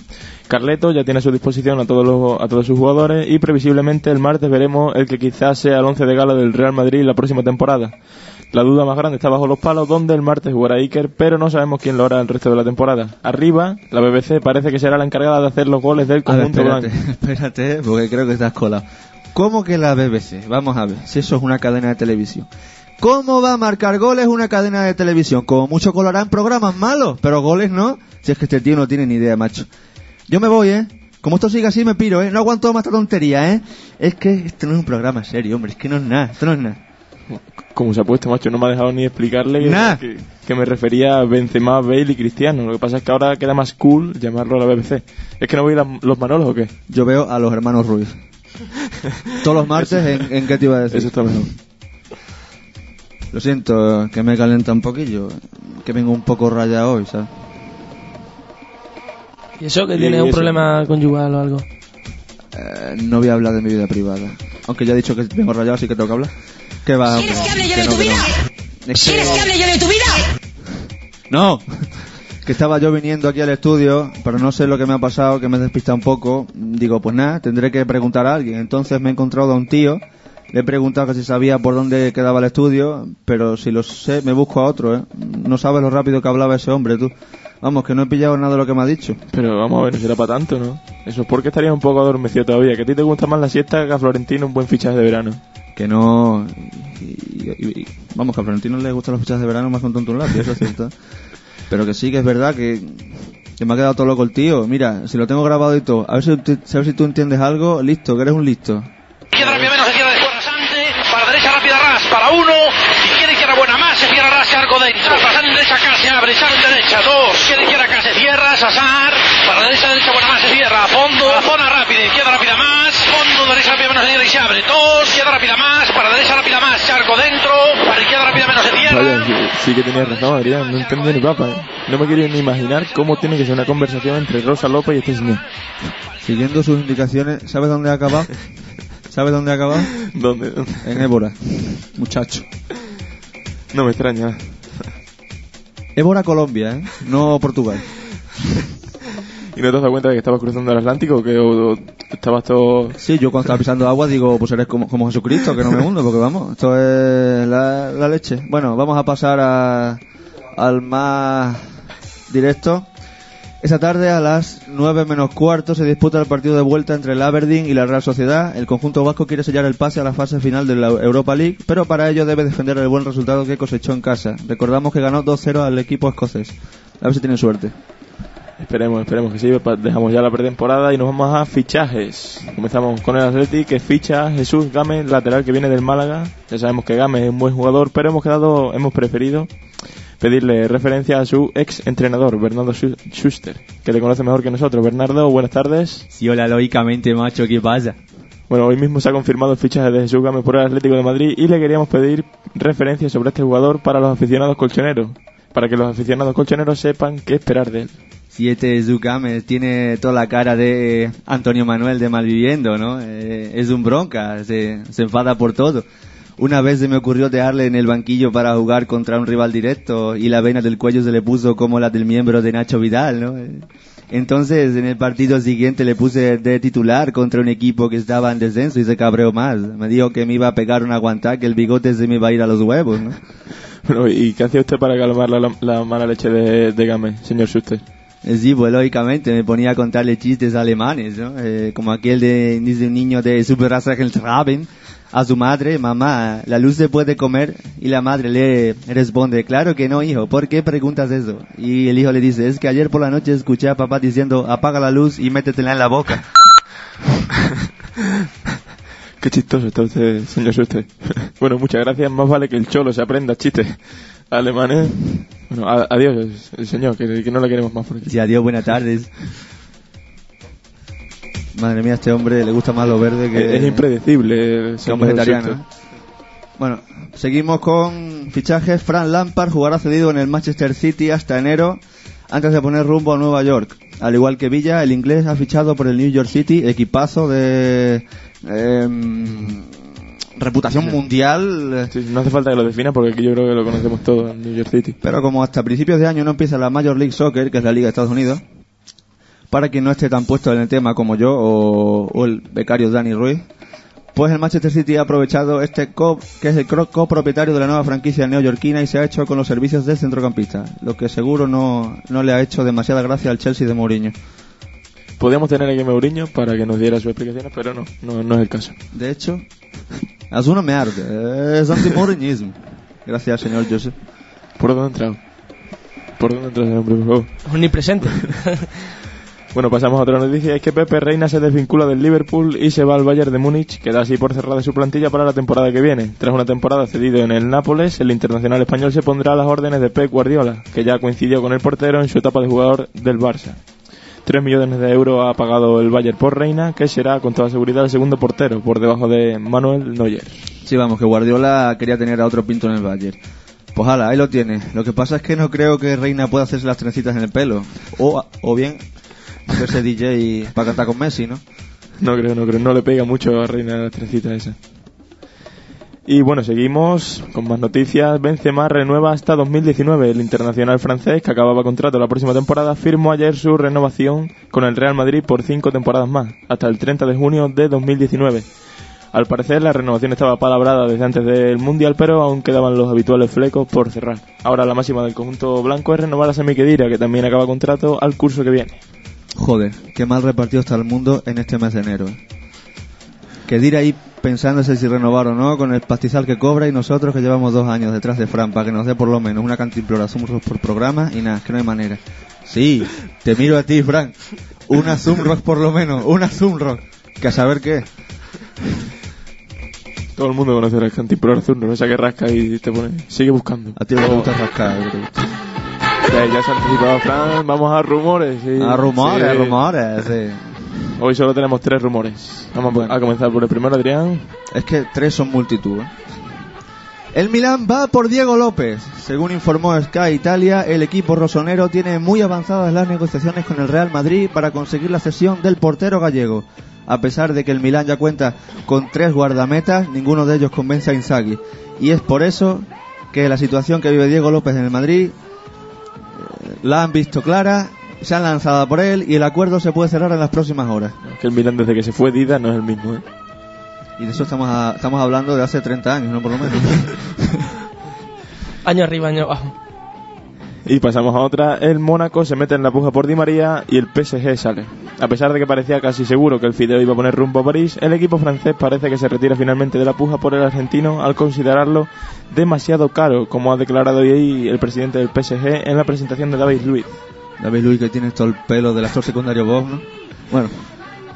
Carleto ya tiene a su disposición a todos, los, a todos sus jugadores y previsiblemente el martes veremos el que quizás sea el once de gala del Real Madrid la próxima temporada. La duda más grande está bajo los palos, donde el martes jugará Iker, pero no sabemos quién lo hará el resto de la temporada. Arriba, la BBC parece que será la encargada de hacer los goles del A ver, conjunto espérate, blanco. espérate, porque creo que estás colado. ¿Cómo que la BBC? Vamos a ver, si eso es una cadena de televisión. ¿Cómo va a marcar goles una cadena de televisión? Como mucho colarán programas malos, pero goles no. Si es que este tío no tiene ni idea, macho. Yo me voy, ¿eh? Como esto sigue así, me piro, ¿eh? No aguanto más esta tontería, ¿eh? Es que esto no es un programa serio, hombre. Es que no es nada. Esto no es nada. Como se ha puesto, macho, no me ha dejado ni explicarle que, Nah. que, que me refería a Benzema, Bale y Cristiano. Lo que pasa es que ahora queda más cool llamarlo a la BBC. ¿Es que no veis las- los Manolos o qué? Yo veo a los hermanos Ruiz. Todos los martes, ¿en, en qué te iba a decir? Eso está mejor. Lo siento, que me calenta un poquillo. Que vengo un poco rayado hoy, ¿sabes? ¿Y eso que tiene un eso. problema conyugal o algo? Eh, no voy a hablar de mi vida privada. Aunque ya he dicho que vengo rayado, así que tengo que hablar. ¿Quieres que hable yo Que de no, tu que vida? no. Es ¿Quieres que hable yo de tu vida? No, que estaba yo viniendo aquí al estudio, pero no sé lo que me ha pasado, que me he despistado un poco. Digo, pues nada, tendré que preguntar a alguien. Entonces me he encontrado a un tío, le he preguntado que si sabía por dónde quedaba el estudio, pero si lo sé, me busco a otro, ¿eh? No sabes lo rápido que hablaba ese hombre, tú. Vamos, que no he pillado nada de lo que me ha dicho. Pero vamos a ver, no será para tanto, ¿no? Eso es porque estaría un poco adormecido todavía. Que a ti te gusta más la siesta que a Florentino un buen fichaje de verano. Que no... y- y- y- vamos, que a Florentino le gustan los fichajes de verano más con tonto un lápiz, eso es cierto. Pero que sí, que es verdad que, que me ha quedado todo loco el tío. Mira, si lo tengo grabado y todo, a ver si, te- a ver si tú entiendes algo, listo, que eres un listo. Izquierda rápida menos, izquierda después rasante. Para derecha rápida ras, para uno. Izquierda izquierda buena más, se cierra ras, arco dentro. Pasando derecha acá, se abre, en derecha, dos. Izquierda izquierda acá, se cierra, sasar. Para derecha derecha buena más, se cierra, a fondo. Zona rápida, izquierda rápida más. Fondo, derecha rápida menos, cierra y se abre. Dos, izquierda rápida más. Para derecha rápida más, arco dentro. Para izquierda rápida menos, se cierra. Vaya, sí, sí que tenías razón, Adrián. No entendí ni papa, ¿eh? No me quería ni imaginar cómo tiene que ser una conversación entre Rosa López y este señor. Siguiendo sus indicaciones, ¿sabes dónde ha acabado? ¿Sabes dónde ha acabado? ¿Dónde? En Évora, muchacho. No me extraña. Évora, Colombia, ¿eh? No Portugal. ¿Y no te has dado cuenta de que estabas cruzando el Atlántico? ¿Que o- o estabas todo...? Sí, yo cuando estaba pisando agua digo, pues eres como, como Jesucristo, que no me hundo, porque vamos, esto es la, la leche. Bueno, vamos a pasar a, al más directo. Esta tarde a las 9 menos cuarto se disputa el partido de vuelta entre el Aberdeen y la Real Sociedad. El conjunto vasco quiere sellar el pase a la fase final de la Europa League, pero para ello debe defender el buen resultado que cosechó en casa. Recordamos que ganó 2-0 al equipo escocés. A ver si tienen suerte. Esperemos, esperemos que sí. Dejamos ya la pretemporada y nos vamos a fichajes. Comenzamos con el Athletic que ficha Jesús Gámez, lateral que viene del Málaga. Ya sabemos que Gámez es un buen jugador, pero hemos quedado, hemos preferido pedirle referencia a su ex entrenador, Bernardo Schu- Schuster, que le conoce mejor que nosotros. Bernardo, buenas tardes. Sí, hola, lógicamente, macho, ¿qué pasa? Bueno, hoy mismo se ha confirmado el fichaje de Jesús Gámez por el Atlético de Madrid y le queríamos pedir referencia sobre este jugador para los aficionados colchoneros, para que los aficionados colchoneros sepan qué esperar de él. Si este Zucame tiene toda la cara de Antonio Manuel de Malviviendo, ¿no? Eh, es un bronca, se, se enfada por todo. Una vez se me ocurrió dejarle en el banquillo para jugar contra un rival directo y la vena del cuello se le puso como la del miembro de Nacho Vidal, ¿no? Entonces, en el partido siguiente le puse de titular contra un equipo que estaba en descenso y se cabreó más. Me dijo que me iba a pegar una aguantada, que el bigote se me iba a ir a los huevos, ¿no? Bueno, ¿y qué hacía usted para calmar la, la mala leche de, de Gámez, señor Schuster? Eh, Sí, pues lógicamente me ponía a contarle chistes alemanes, ¿no? Eh, como aquel de, dice un niño de Superrastraben a su madre, mamá, la luz se puede comer y la madre le responde, claro que no, hijo, ¿por qué preguntas eso? Y el hijo le dice, es que ayer por la noche escuché a papá diciendo, apaga la luz y métetela en la boca. Qué chistoso está usted, señor Schuster. bueno, muchas gracias. Más vale que el cholo se aprenda chistes alemanes. Bueno, adiós, señor, que, que no le queremos más por aquí. Sí, adiós, buenas tardes. Madre mía, este hombre le gusta más lo verde que... Es impredecible. que un vegetariano. Bueno, seguimos con fichajes. Fran Lampard jugará cedido en el Manchester City hasta enero antes de poner rumbo a Nueva York. Al igual que Villa, el inglés ha fichado por el New York City, equipazo de em, reputación mundial. Sí, no hace falta que lo defina porque aquí yo creo que lo conocemos todos en New York City. Pero como hasta principios de año no empieza la Major League Soccer, que es la liga de Estados Unidos, para quien no esté tan puesto en el tema como yo o, o el becario Danny Ruiz, pues el Manchester City ha aprovechado este co que es el copropietario de la nueva franquicia neoyorquina y se ha hecho con los servicios del centrocampista, lo que seguro no, no le ha hecho demasiada gracia al Chelsea de Mourinho. Podríamos tener aquí a Mourinho para que nos diera sus explicaciones, pero no, no, no es el caso. De hecho, es una mierda, es anti-mouriñismo. Gracias, señor Joseph. ¿Por dónde ha entrado? ¿Por dónde ha entrado ese hombre, por favor? Omnipresente. Bueno, pasamos a otra noticia. Es que Pepe Reina se desvincula del Liverpool y se va al Bayern de Múnich, que da así por cerrada su plantilla para la temporada que viene. Tras una temporada cedido en el Nápoles, el internacional español se pondrá a las órdenes de Pep Guardiola, que ya coincidió con el portero en su etapa de jugador del Barça. 3 millones de euros ha pagado el Bayern por Reina, que será con toda seguridad el segundo portero, por debajo de Manuel Neuer. Sí, vamos, que Guardiola quería tener a otro pinto en el Bayern. Pues hala, ahí lo tiene. Lo que pasa es que no creo que Reina pueda hacerse las trencitas en el pelo. O, o bien hacerse DJ para cantar con Messi, ¿no? No creo, no creo, no le pega mucho a Reina la trencita esa. Y bueno, seguimos con más noticias. Benzema renueva hasta 2019. El internacional francés, que acababa contrato la próxima temporada, firmó ayer su renovación con el Real Madrid por cinco temporadas más, hasta el 30 de junio de 2019. Al parecer, la renovación estaba palabrada desde antes del Mundial, pero aún quedaban los habituales flecos por cerrar. Ahora la máxima del conjunto blanco es renovar a Khedira, que también acaba contrato al curso que viene. Joder, qué mal repartido está el mundo en este mes de enero. ¿eh? Que dir ahí pensándose si renovar o no con el pastizal que cobra y nosotros que llevamos dos años detrás de Fran para que nos dé por lo menos una cantimplora Zoom por programa y nada, que no hay manera. Sí, te miro a ti, Frank. Una Rock por lo menos, una Rock. Que a saber qué. Todo el mundo conoce el Cantimplora no esa que rasca y te pone. Sigue buscando. A ti no te gusta rascar. Creo. Ya, se ha anticipado Fran, vamos a rumores. sí. A rumores, Sí. rumores, sí. Hoy solo tenemos tres rumores. Vamos a comenzar por el primero, Adrián. Es que tres son multitud. ¿eh? El Milán va por Diego López. Según informó Sky Italia, el equipo rosonero tiene muy avanzadas las negociaciones con el Real Madrid para conseguir la cesión del portero gallego. A pesar de que el Milán ya cuenta con tres guardametas, ninguno de ellos convence a Inzaghi. Y es por eso que la situación que vive Diego López en el Madrid eh, la han visto clara, se han lanzado por él y el acuerdo se puede cerrar en las próximas horas. Que el Milan desde que se fue Dida no es el mismo, ¿eh? Y de eso estamos, a- estamos hablando de hace 30 años, ¿no? Por lo menos. Año arriba, año abajo. Y pasamos a otra. El Mónaco se mete en la puja por Di María y el PSG sale. A pesar de que parecía casi seguro que el Fideo iba a poner rumbo a París, el equipo francés parece que se retira finalmente de la puja por el argentino al considerarlo demasiado caro, como ha declarado hoy el presidente del PSG en la presentación de David Luiz. David Luis que tiene todo el pelo del actor secundario Bob, ¿no? Bueno,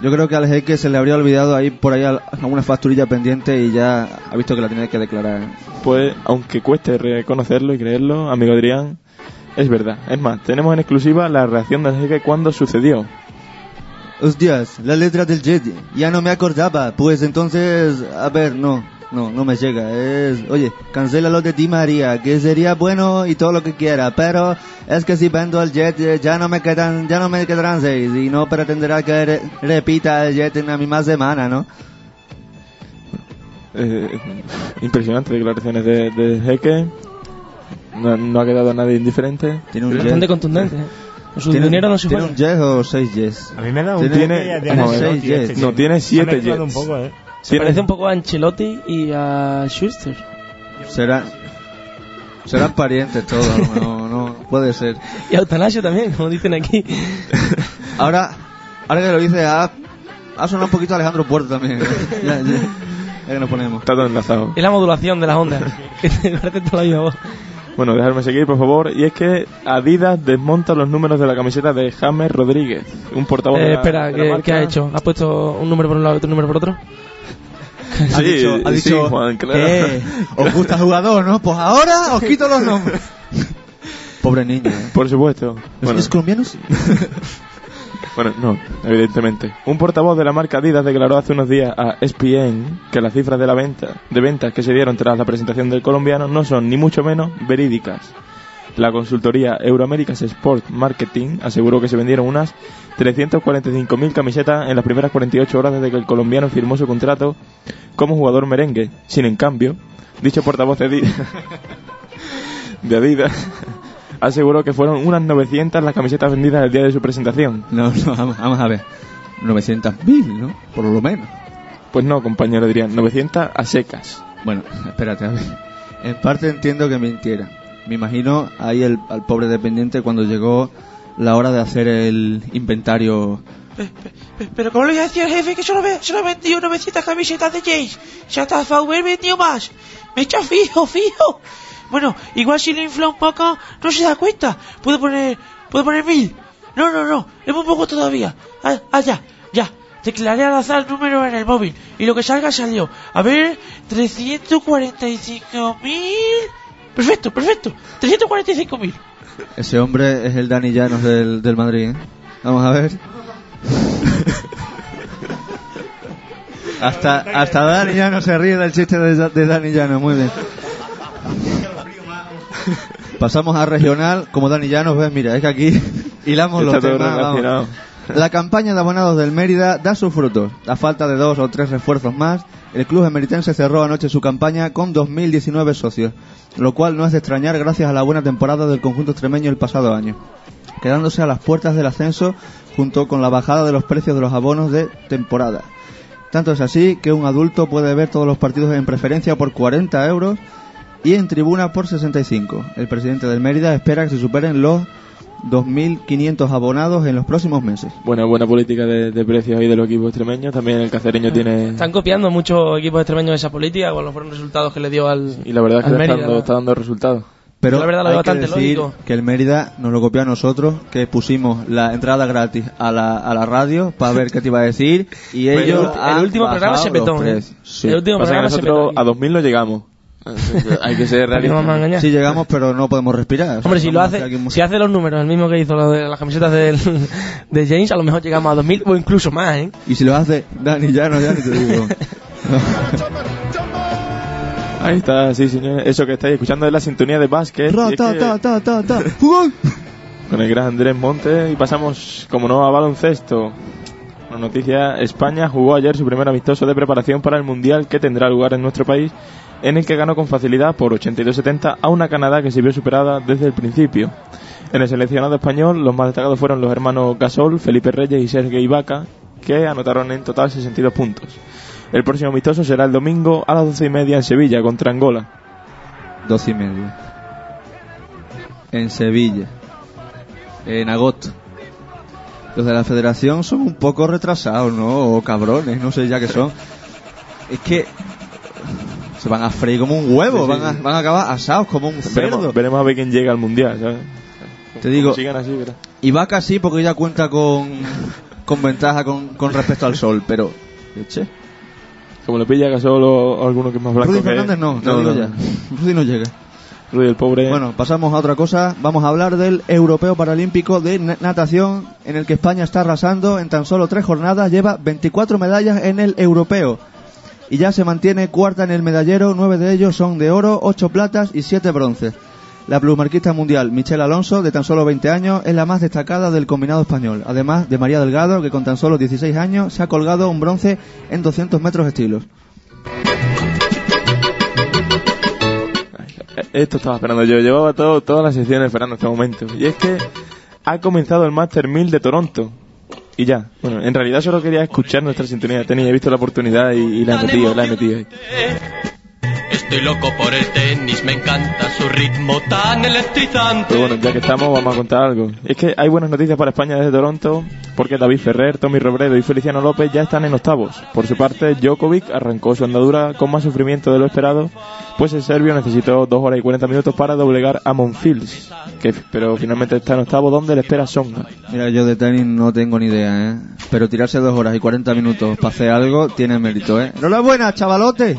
yo creo que al jeque se le habría olvidado ahí por ahí al- alguna facturilla pendiente y ya ha visto que la tiene que declarar. Pues, aunque cueste reconocerlo y creerlo, amigo Adrián, es verdad. Es más, tenemos en exclusiva la reacción del jeque cuando sucedió. Hostias, la letra del jet, ya no me acordaba. Pues entonces, a ver, no, no, no me llega. Es, oye, cancela lo de Di María, que sería bueno y todo lo que quiera, pero es que si vendo el jet ya no me quedan, ya no me quedarán seis y no pretenderá que re- repita el jet en la misma semana, ¿no? Eh, impresionante declaraciones de, de jeque. No, no ha quedado nadie indiferente. Tiene un Bastante contundente. Con su ¿Tiene, dinero no se ¿Tiene un jet o seis jets? A mí me da un Tiene- tiene- seis este, jets. sí. No, tiene siete jets. un poco, ¿eh? Se Tiene- parece un poco a Ancelotti y a Schuster. Será, serán parientes todos, no, no, puede ser. Y a Eutanasio también, como dicen aquí. Ahora, ahora que lo dice, ha, ha sonado un poquito Alejandro Puerto también. ya, ya, ya que nos ponemos. Está todo enlazado. Es la modulación de las ondas. que te parece toda la misma voz. Bueno, dejarme seguir, por favor. Y es que Adidas desmonta los números de la camiseta de James Rodríguez, un portavoz Eh, de la, espera, de la ¿qué, marca. qué ha hecho? ¿Ha puesto un número por un lado y otro número por otro? Sí, ha dicho, ha sí, dicho Juan, claro. "Eh, os gusta el jugador, ¿no? Pues ahora os quito los nombres. Pobre niño. ¿eh? Por supuesto. Bueno, ¿Es colombianos? bueno, no, evidentemente. Un portavoz de la marca Adidas declaró hace unos días a ESPN que las cifras de la venta de ventas que se dieron tras la presentación del colombiano no son ni mucho menos verídicas. La consultoría Euroamerica's Sport Marketing aseguró que se vendieron unas 345.000 camisetas en las primeras 48 horas desde que el colombiano firmó su contrato como jugador merengue. Sin en cambio, dicho portavoz de Adidas, de Adidas aseguró que fueron unas 900 las camisetas vendidas el día de su presentación. No, no, vamos, vamos a ver. 900.000, ¿no? Por lo menos. Pues no, compañero, dirían 900 a secas. Bueno, espérate, a ver. En parte entiendo que mintiera. Me imagino ahí el, al pobre dependiente cuando llegó la hora de hacer el inventario. Pero ¿cómo le voy a decir al jefe que solo, ve, solo he vendido 900 camisetas de James? Ya está Fauber vendido más. Me echa fijo, fijo. Bueno, igual si le infla un poco, no se da cuenta. Puedo poner, puedo poner mil. No, no, no, es muy poco todavía. Ah, ah, ya, ya. Declaré al azar el número en el móvil y lo que salga salió. A ver, 345 mil. Perfecto, perfecto. 345 mil. Ese hombre es el Dani Llanos del, del Madrid, ¿eh? Vamos a ver. hasta, hasta Dani Llanos se ríe del chiste de, de Dani Llanos, muy bien. Pasamos a regional, como Dani Llanos, ves, mira, es que aquí hilamos los temas. La campaña de abonados del Mérida da sus frutos. A falta de dos o tres refuerzos más, el club emeritense cerró anoche su campaña con 2.019 socios, lo cual no es de extrañar gracias a la buena temporada del conjunto extremeño el pasado año, quedándose a las puertas del ascenso junto con la bajada de los precios de los abonos de temporada. Tanto es así que un adulto puede ver todos los partidos en preferencia por 40 euros y en tribuna por 65. El presidente del Mérida espera que se superen los 2.500 abonados en los próximos meses. Buena, buena política de, de precios ahí de los equipos extremeños. También el cacereño tiene... Están copiando muchos equipos extremeños esa política con los buenos resultados que le dio al. Y la verdad es que está dando, está dando resultados. Pero la verdad lo hay veo que bastante decir lógico. que el Mérida nos lo copió a nosotros, que pusimos la entrada gratis a la, a la radio para ver qué te iba a decir y Pero ellos el han último programa se petó, ¿eh? Sí. El último Pasa que programa se nosotros petó. a 2000 no llegamos. Hay que ser realistas. Sí llegamos, pero no podemos respirar. O sea, Hombre, si lo hace, si hace los números, el mismo que hizo lo de las camisetas del- de James, a lo mejor llegamos a 2000 o incluso más, ¿eh? Y si lo hace Dani ya no, ya ni te digo. Ahí está, sí, señores. Eso que estáis escuchando es la sintonía de básquet. Ra, ta, que- ta, ta, ta, ta. Con el gran Andrés Montes y pasamos, como no, a baloncesto. Una noticia, España jugó ayer su primer amistoso de preparación para el Mundial que tendrá lugar en nuestro país, en el que ganó con facilidad por 82-70 a una Canadá que se vio superada desde el principio. En el seleccionado español, los más destacados fueron los hermanos Gasol, Felipe Reyes y Sergei Ibaka, que anotaron en total 62 puntos. El próximo amistoso será el domingo a las 12 y media en Sevilla contra Angola. Dos y medio. En Sevilla. En agosto. Los de la federación son un poco retrasados, ¿no? O cabrones, no sé ya qué son. Es que se van a freír como un huevo, Sí, sí, van, a, sí. van a acabar asados como un cerdo. Veremos, veremos a ver quién llega al Mundial, ¿sabes? Te digo, así, va casi porque ya cuenta con, con ventaja con, con respecto al sol, pero... Che. Como le pilla a Gasol o, o alguno que es más blanco Rudy que. Fernández no, lo digo ya. Rudy no llega. Rudy el pobre. Bueno, pasamos a otra cosa. Vamos a hablar del Europeo Paralímpico de na- Natación, en el que España está arrasando en tan solo tres jornadas. Lleva 24 medallas en el Europeo. Y ya se mantiene cuarta en el medallero. Nueve de ellos son de oro, ocho platas y siete bronces. La plusmarquista mundial Michelle Alonso, de tan solo 20 años, es la más destacada del combinado español. Además de María Delgado, que con tan solo 16 años se ha colgado un bronce en 200 metros estilos. Esto estaba esperando yo. Llevaba todo, todas las secciones esperando este momento. Y es que ha comenzado el Master 1000 de Toronto. Y ya. Bueno, en realidad solo quería escuchar nuestra sintonía de tenis. He visto la oportunidad y, y la he metido, la he metido ahí. Estoy loco por el tenis, me encanta su ritmo tan electrizante. Pero bueno, ya que estamos, vamos a contar algo. Es que hay buenas noticias para España desde Toronto, porque David Ferrer, Tommy Robredo y Feliciano López ya están en octavos. Por su parte, Djokovic arrancó su andadura con más sufrimiento de lo esperado, pues el serbio necesitó 2 horas y 40 minutos para doblegar a Monfils, que, pero finalmente está en octavo, donde le espera Songa. Mira, yo de tenis no tengo ni idea, ¿eh? Pero tirarse dos horas y 40 minutos para hacer algo tiene mérito, ¿eh? ¡Enhorabuena, chavalote!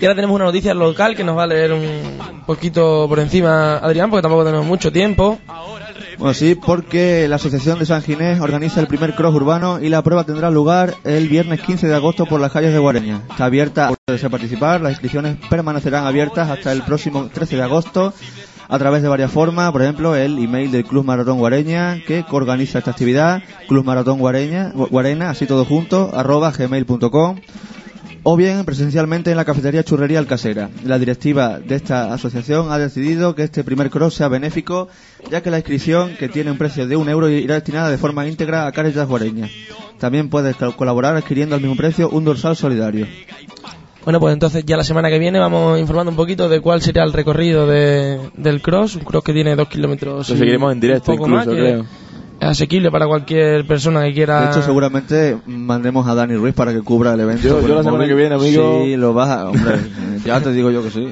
Y ahora tenemos una noticia local que nos va a leer un poquito por encima Adrián, porque tampoco tenemos mucho tiempo. Bueno, sí, porque la Asociación de San Ginés organiza el primer cross urbano y la prueba tendrá lugar el viernes 15 de agosto por las calles de Guareña. Está abierta a desea participar, las inscripciones permanecerán abiertas hasta el próximo 13 de agosto a través de varias formas, por ejemplo, el email del Club Maratón Guareña que organiza esta actividad, Club Maratón Guareña, Gu- Guarena, así todo junto, arroba gmail.com o bien presencialmente en la cafetería Churrería Alcasera. La directiva de esta asociación ha decidido que este primer cross sea benéfico, ya que la inscripción, que tiene un precio de un euro, irá destinada de forma íntegra a Caritas Guareña. También puedes colaborar adquiriendo al mismo precio un dorsal solidario. Bueno, pues entonces ya la semana que viene vamos informando un poquito de cuál será el recorrido de, del cross, un cross que tiene dos kilómetros. Lo seguiremos en directo incluso, más, creo. Asequible para cualquier persona que quiera. De hecho, seguramente mandemos a Dani Ruiz para que cubra el evento. Yo- yo el la semana móvil. que viene, amigo. Sí, lo vas a... Hombre, ya te digo yo que sí.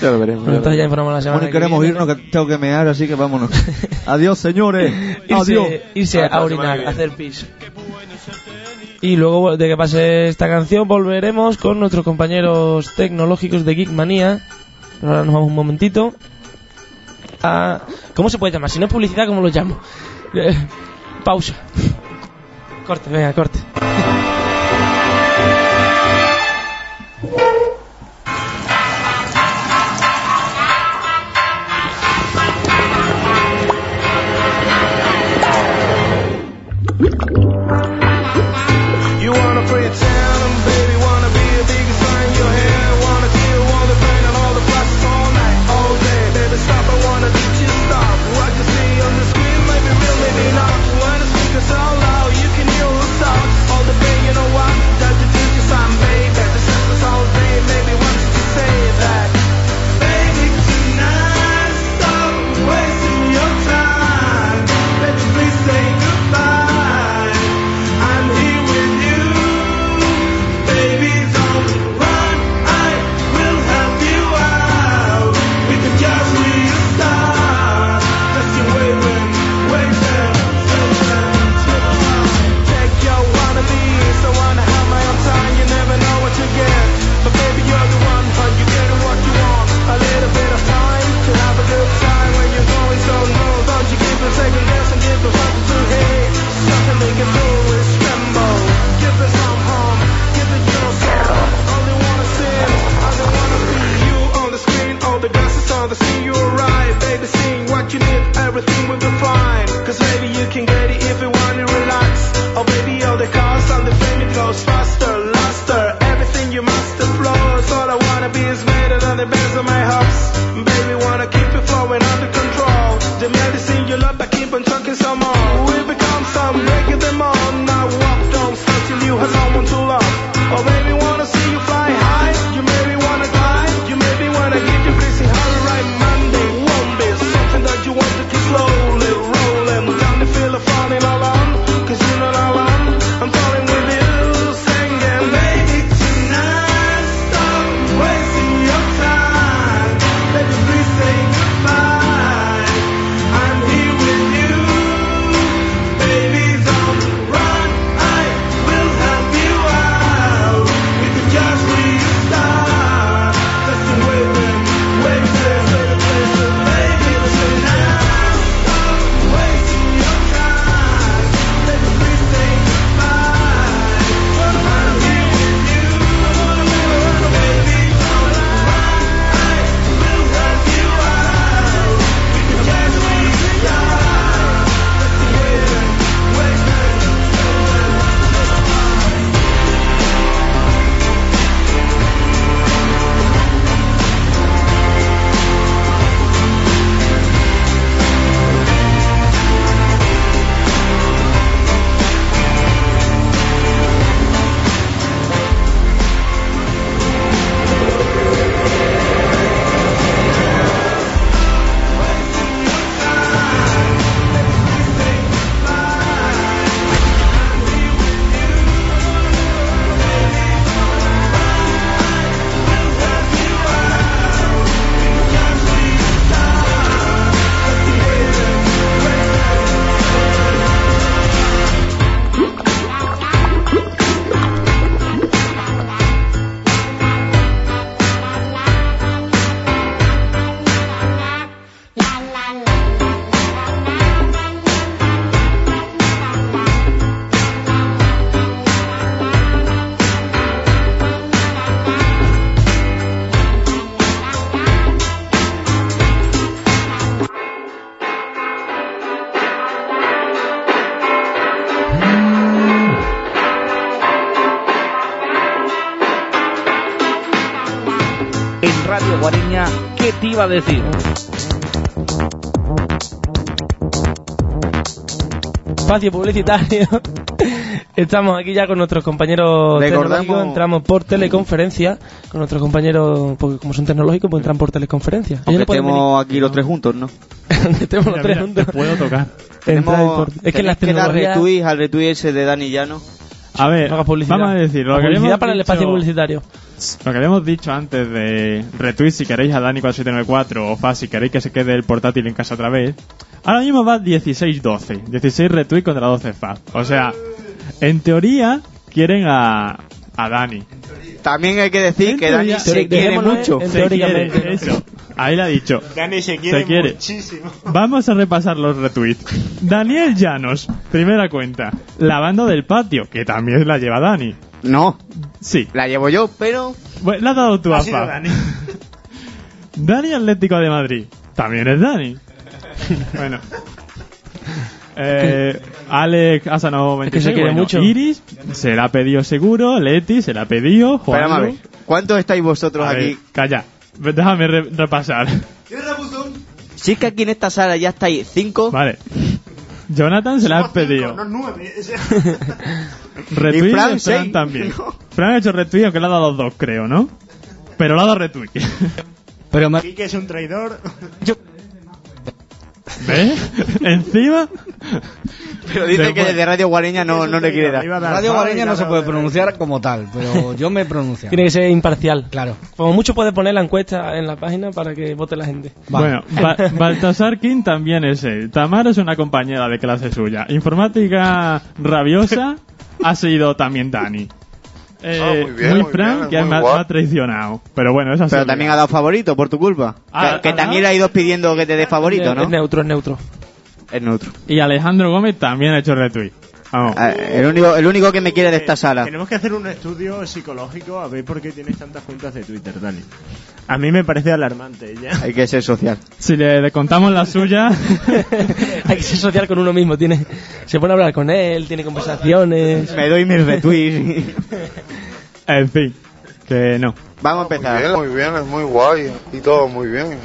Ya lo veremos. Bueno, entonces ya informamos la semana Bueno, y que queremos viene. irnos, que tengo que mear, así que vámonos. Adiós, señores. Adiós. irse, irse Hasta a semana orinar, que a hacer pis. Y luego de que pase esta canción volveremos con nuestros compañeros tecnológicos de Geekmanía. Pero ahora nos vamos un momentito. A... ¿Cómo se puede llamar? Si no es publicidad, ¿cómo lo llamo? Eh, pausa. Corte, venga, corte. ¿Qué te iba a decir? Espacio publicitario. Estamos aquí ya con nuestros compañeros tecnológicos, entramos por teleconferencia con nuestros compañeros, porque como son tecnológicos, pues entran por teleconferencia. Aunque estemos aquí los tres juntos, ¿no? Estemos los tres juntos. te puedo tocar. Entrar Tenemos- por- Es que las tenéis que dar tecnologías... retweet al retweet ese de Dani Llano. A ver, No vamos a decir, lo que Publicidad para el espacio publicitario. Lo que habíamos dicho antes de retweet si queréis a Dani4794 o fa si queréis que se quede el portátil en casa otra vez. Ahora mismo va 16-12. 16 retweet contra 12 fa. O sea, en teoría quieren a, a Dani. También hay que decir En que Dani se quiere mucho. Se quiere, eso. Ahí le ha dicho. Dani se quiere, Se quiere. muchísimo. Vamos a repasar los retweets. Daniel Llanos, primera cuenta. La banda del patio, que también la lleva Dani. No, Sí. la llevo yo, pero Bueno, la has dado tú, Ha AFA. sido Dani. Dani Atlético de Madrid. También es Dani. bueno. Eh, Alex Asano 26, Es que se quiere bueno, mucho. Iris se la ha pedido seguro, Leti se la ha pedido, Juan. a ver. ¿Cuántos estáis vosotros A ver, aquí? calla. Déjame re- repasar. Si es que aquí en esta sala ya estáis cinco. Vale. Jonathan se la ha Somos cinco, pedido. no nueve. Retweet Y Fran, de Fran también. Fran ha hecho retweet, aunque le ha dado dos, creo, ¿no? Pero le ha dado retweet. Pero Quique es un traidor. ¿Ves? Encima. Pero dice que desde Radio Guareña no, no le quiere dar. Radio Guareña no se puede de- pronunciar como tal, pero yo me pronuncio. Tiene que ser imparcial. Claro. Como mucho puede poner la encuesta en la página para que vote la gente. Vale. Bueno, Ba- Baltasar King también es él. Tamara es una compañera de clase suya. Informática rabiosa ha sido también Dani. Eh, Ah, muy bien, muy Fran, bien, que muy me, me ha traicionado. Pero bueno, eso ha Pero también ha dado favorito por tu culpa. Ah, que que ah, también ah. le ha ido pidiendo que te dé favorito, Es ¿no? neutro, es neutro. Es neutro. Y Alejandro Gómez también ha hecho retweet. Eh, El único, el único que me quiere de esta sala. Tenemos que hacer un estudio psicológico a ver por qué tienes tantas cuentas de Twitter, Dani. A mí me parece alarmante ya. Hay que ser social. Si le, le contamos la suya, Hay que ser social con uno mismo. Tiene, se pone a hablar con él, tiene conversaciones. Me doy mis retweets. en fin, que no. Vamos a Muy empezar. bien, muy bien, es muy guay. Y todo muy bien.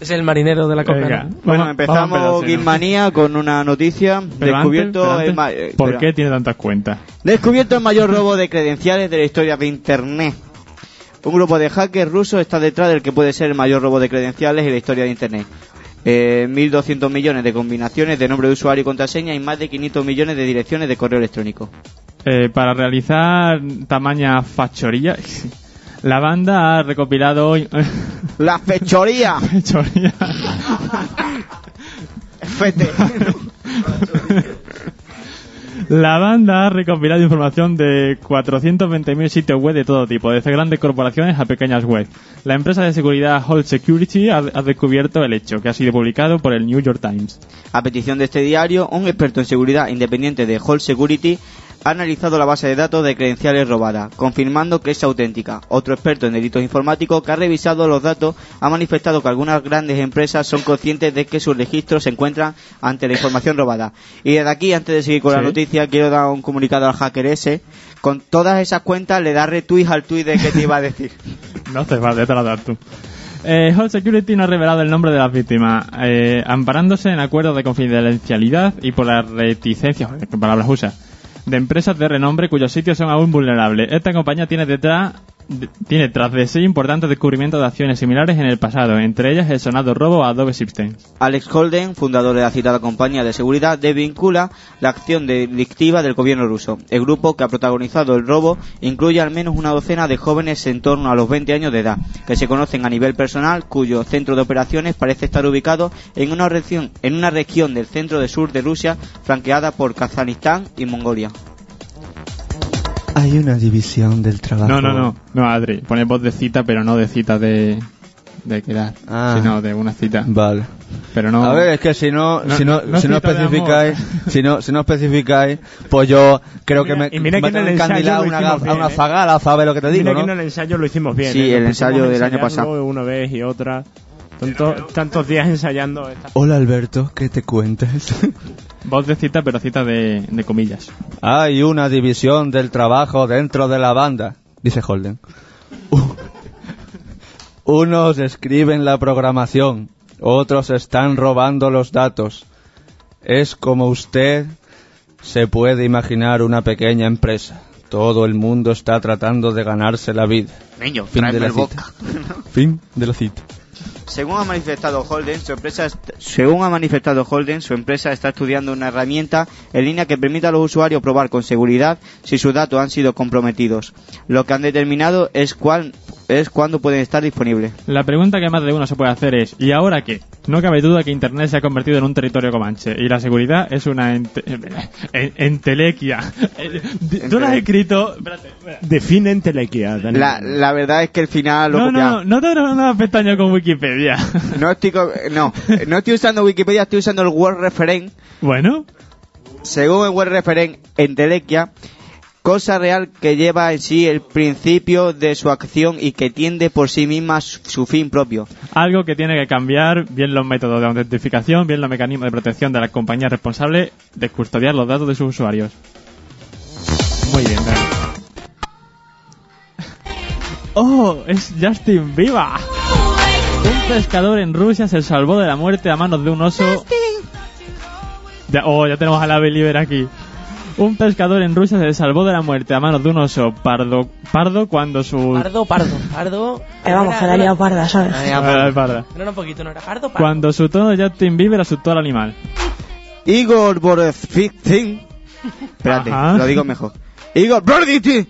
Es el marinero de la coca. Bueno, empezamos. Geekmanía con una noticia. Pero descubierto, antes, pero el antes, ma- eh, ¿Por espera. qué tiene tantas cuentas? Descubierto el mayor robo de credenciales de la historia de Internet. Un grupo de hackers rusos está detrás del que puede ser el mayor robo de credenciales en la historia de Internet. Eh, 1.200 millones de combinaciones de nombre de usuario y contraseña y más de 500 millones de direcciones de correo electrónico. Eh, para realizar tamaña fachoría, la banda ha recopilado hoy. ¡La fechoría! Fechoría. Fete. La banda ha recopilado información de 420.000 sitios web de todo tipo, desde grandes corporaciones a pequeñas webs. La empresa de seguridad Hold Security ha, ha descubierto el hecho, que ha sido publicado por el New York Times. A petición de este diario, un experto en seguridad independiente de Hall Security ha analizado la base de datos de credenciales robadas, confirmando que es auténtica. Otro experto en delitos informáticos que ha revisado los datos ha manifestado que algunas grandes empresas son conscientes de que sus registros se encuentran ante la información robada. Y desde aquí, antes de seguir con la Sí. noticia, quiero dar un comunicado al hacker ese. Con todas esas cuentas le da retweet al tweet de que te iba a decir. No te lo das tú. Eh, Hold Security no ha revelado el nombre de las víctimas, eh, amparándose en acuerdos de confidencialidad y por las reticencias, palabras usa, de empresas de renombre cuyos sitios son aún vulnerables. Esta compañía tiene detrás de- tiene tras de sí importantes descubrimientos de acciones similares en el pasado, entre ellas el sonado robo a Adobe Systems. Alex Holden, fundador de la citada compañía de seguridad, desvincula la acción delictiva del gobierno ruso. El grupo que ha protagonizado el robo incluye al menos una docena de jóvenes en torno a los 20 años de edad, que se conocen a nivel personal, cuyo centro de operaciones parece estar ubicado en una región, en una región del centro de sur de Rusia, flanqueada por Kazajistán y Mongolia. Hay una división del trabajo. No, no, no, no, Adri, pone voz de cita, pero no de cita de, de quedar, Ah. sino de una cita. Vale. Pero no. A ver, es que si no, No, si no, no si no especificáis, si no, si no especificáis, pues yo creo que me, y mira me que en el ensayo una, bien, a una ¿eh? zagala, ¿sabes lo que te digo, Mira no? que en el ensayo lo hicimos bien. Sí, ¿eh? el ensayo del año pasado. Una vez y otra. Tanto- tantos días ensayando. esta- Hola Alberto, ¿qué te cuentas? Voz de cita, pero cita de, de comillas. Hay una división del trabajo dentro de la banda, dice Holden. Uh. Unos escriben la programación, otros están robando los datos. Es como usted se puede imaginar una pequeña empresa. Todo el mundo está tratando de ganarse la vida. Niño, fin de la el cita. Fin de la cita. Según ha manifestado Holden, su empresa según ha manifestado Holden, su empresa está estudiando una herramienta en línea que permita a los usuarios probar con seguridad si sus datos han sido comprometidos. Lo que han determinado es cuál es cuándo pueden estar disponibles. La pregunta que más de uno se puede hacer es, ¿y ahora qué? No cabe duda que Internet se ha convertido en un territorio comanche y la seguridad es una ente- en- entelequia. Eh, Tú lo has escrito... espérate, espérate. Define entelequia, Dani. La, la verdad es que el final lo No, copia. no, no te abras una pestaña con Wikipedia. No estoy, no, no estoy usando Wikipedia, estoy usando el Word Referent. Bueno. Según el Word Referent, entelequia, cosa real que lleva en sí el principio de su acción y que tiende por sí misma su, su fin propio. Algo que tiene que cambiar bien los métodos de autentificación, bien los mecanismos de protección de las compañías responsables de custodiar los datos de sus usuarios. Muy bien, Dani. ¡Oh! ¡Es Justin Bieber! Un pescador en Rusia se salvó de la muerte a manos de un oso. Ya, oh, ya tenemos a la Believer aquí. Un pescador en Rusia se salvó de la muerte a manos de un oso pardo, pardo cuando su... Pardo, pardo, pardo. Eh, vamos, que la liado parda, ¿sabes? Ah, parda. No era un poquito, no era pardo, pardo. Cuando su tono de Justin Bieber asustó al animal. Igor Borovitsin. Espérate, Ajá. lo digo mejor. Igor Borovitsin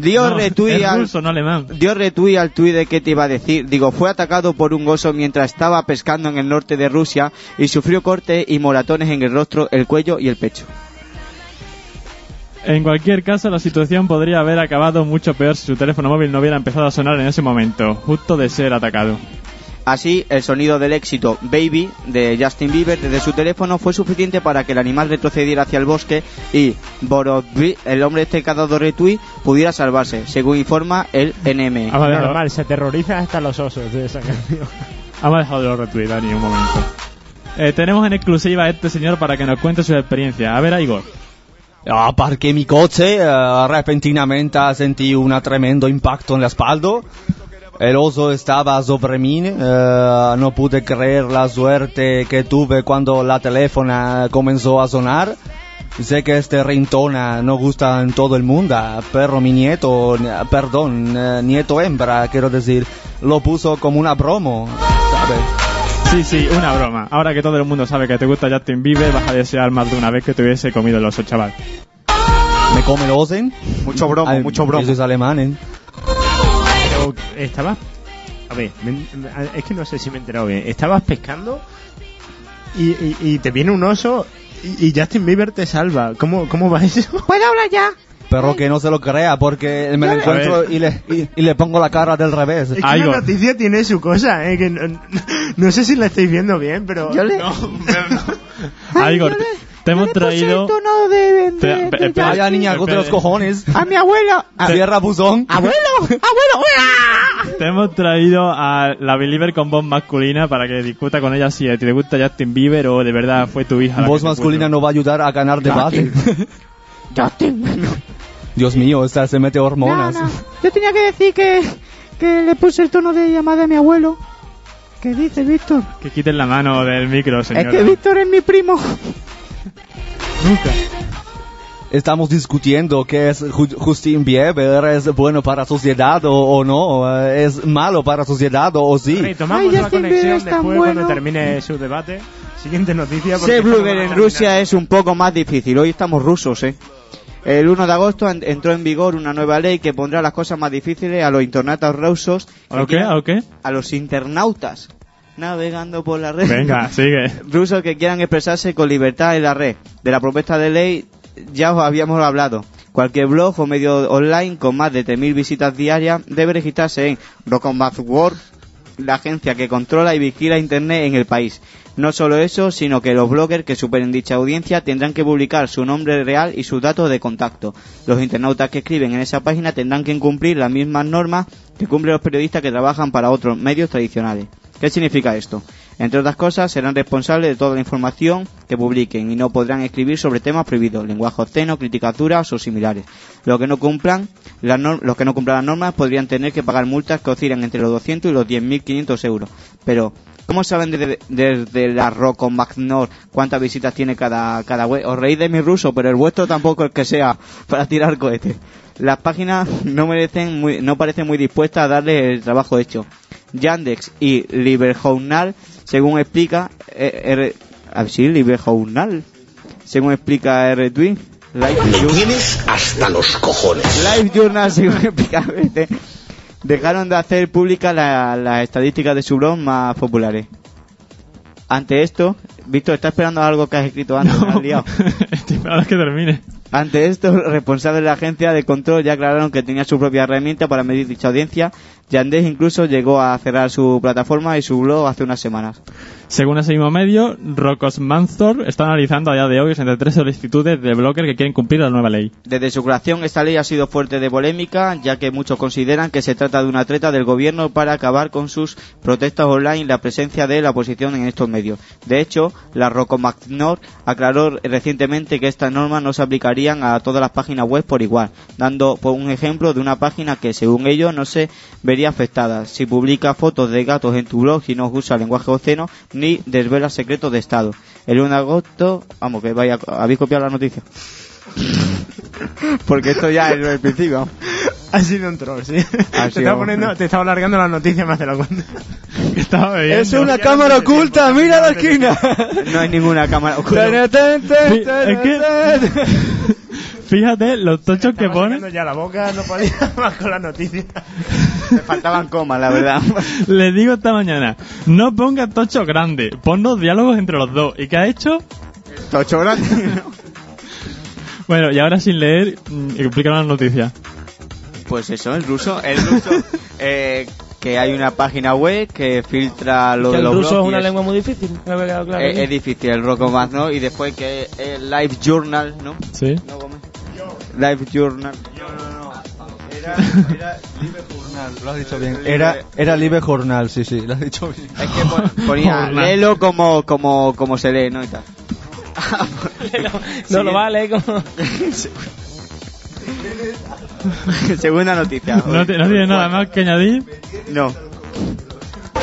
dio No, retweet al ruso, no alemán. dio retweet al tuit de que te iba a decir. Digo, fue atacado por un oso mientras estaba pescando en el norte de Rusia y sufrió cortes y moratones en el rostro, el cuello y el pecho. En cualquier caso, la situación podría haber acabado mucho peor si su teléfono móvil no hubiera empezado a sonar en ese momento, justo de ser atacado. Así, el sonido del éxito Baby de Justin Bieber desde su teléfono fue suficiente para que el animal retrocediera hacia el bosque y Borovitsin, el hombre este que ha dado retweet, pudiera salvarse, según informa el NM. Ah, vale, Normal, se terroriza hasta los osos de esa canción. Vamos a dejar de los retweets, Dani, un momento. Eh, tenemos en exclusiva a este señor para que nos cuente su experiencia. A ver, Igor. Aparqué mi coche, eh, repentinamente sentí un tremendo impacto en la espalda. El oso estaba sobre mí, eh, no pude creer la suerte que tuve cuando la teléfono comenzó a sonar. Sé que este rintona no gusta en todo el mundo, pero mi nieto, perdón, eh, nieto hembra, quiero decir, lo puso como una broma, ¿sabes? Sí, sí, una broma. Ahora que todo el mundo sabe que te gusta Justin Bieber, vas a desear más de una vez que te hubiese comido el oso, chaval. ¿Me come el osen? Mucho bromo, mucho bromo. Eso es alemán, ¿eh? Pero estabas. A ver, me- es que no sé si me he enterado bien. Estabas pescando y, y- y te viene un oso y, y Justin Bieber te salva. ¿Cómo, cómo va eso? ¿Puedo hablar ya? Pero que no se lo crea porque me lo encuentro y le, y, y le pongo la cara del revés. Es que la noticia tiene su cosa, ¿eh? Que no, no sé si la estáis viendo bien, pero. Yo le- No, te hemos traído... tono de, de, de- de- Vaya niña, de los cojones. A mi abuelo. A- Cierra buzón. ¡Abuelo! ¡Abuelo! Te hemos traído a la Believer con voz masculina para que discuta con ella si te gusta Justin Bieber o de verdad fue tu hija. la Voz masculina no va a ayudar a ganar debate. Justin. Dios mío, esta se mete No, hormonas. no. Yo tenía que decir que, que le puse el tono de llamada a mi abuelo. ¿Qué dice Víctor? Que quiten la mano del micro, señora. Es que Víctor es mi primo. Nunca. Estamos discutiendo que es Ju- Justin Bieber, es bueno para sociedad o, o no, es malo para sociedad o, o sí. Retomamos Ay, la Justin conexión después cuando bueno. termine su debate. Siguiente noticia. Ser blogger en. Rusia es un poco más difícil. Hoy estamos rusos, ¿eh? El 1 de agosto en- entró en vigor una nueva ley que pondrá las cosas más difíciles a los internautas rusos. ¿A lo qué? ¿A lo qué? A los internautas. Navegando por la red. Venga, sigue. rusos que quieran expresarse con libertad en la red. De la propuesta de ley ya os habíamos hablado. Cualquier blog o medio online con más de 3.000 visitas diarias debe registrarse en Rockombathworld, la agencia que controla y vigila Internet en el país. No solo eso, sino que los bloggers que superen dicha audiencia tendrán que publicar su nombre real y sus datos de contacto. Los internautas que escriben en esa página tendrán que cumplir las mismas normas que cumplen los periodistas que trabajan para otros medios tradicionales. ¿Qué significa esto? Entre otras cosas, serán responsables de toda la información que publiquen y no podrán escribir sobre temas prohibidos, lenguaje obsceno, críticas duras o similares. Los que no cumplan las los que no cumplan las normas podrían tener que pagar multas que oscilan entre los 200 y los 10.500 euros. Pero, ¿cómo saben desde, desde la Rocco Magnor cuántas visitas tiene cada, cada web? Os reís de mi ruso, pero el vuestro tampoco es que sea para tirar cohetes. Las páginas no merecen muy, no parecen muy dispuestas a darle el trabajo hecho. Yandex y Liberjournal, según explica eh, R, ah, sí, Liberjournal, según explica R-Twin, Live Journal- Tienes hasta los cojones. Live Journal, según explica dejaron de hacer públicas la- las estadísticas de su blog más populares. Ante esto, Víctor, ¿está esperando algo que has escrito antes? ¿Me has liado? Estoy esperando a que termine. Ante esto, los responsables de la agencia de control ya aclararon que tenía su propia herramienta para medir dicha audiencia. Yandex incluso llegó a cerrar su plataforma y su blog hace unas semanas. Según ese mismo medio, Rocos Manzor está analizando a día de hoy entre tres solicitudes de bloggers que quieren cumplir la nueva ley. Desde su creación, esta ley ha sido fuerte de polémica, ya que muchos consideran que se trata de una treta del gobierno para acabar con sus protestas online y la presencia de la oposición en estos medios. De hecho, la Rocomacnor aclaró recientemente que estas normas no se aplicarían a todas las páginas web por igual, dando por un ejemplo de una página que, según ellos, no se vería afectada si publica fotos de gatos en tu blog y no usa lenguaje obsceno ni desvela secretos de Estado. El 1 de agosto, vamos, que vaya, habéis copiado la noticia. Porque esto ya es el principio. Ha sido un troll, sí. Ha te, estaba poniendo, te estaba alargando la noticia más de la cuenta. Estaba Es una cámara oculta, mira la esquina. No hay ninguna cámara oculta. Es que- Fíjate los tochos que pone. Sacando ya la boca, no podía más con la noticia. Me faltaban comas, la verdad. Le digo esta mañana, no ponga tocho grande, ponnos diálogos entre los dos. ¿Y qué ha hecho? Tocho grande. Bueno, y ahora sin leer, mm, explícanos las noticias. Pues eso, el ruso, el ruso, eh, que hay una página web que filtra lo Que de el los ruso es una es- lengua muy difícil. me ha quedado claro es, aquí. es difícil el Rocomaz, ¿no? Y después que es Live Journal, ¿no? Sí. No, Gómez. Live Journal. Lo has dicho bien. Era, era Live Journal, sí, sí, lo has dicho bien. Es que pon- ponía, Journal. léelo como, como, como se lee, ¿no? Y tal. no lo vale como... Segunda noticia. ¿No, te- no tienes nada más que añadir? No.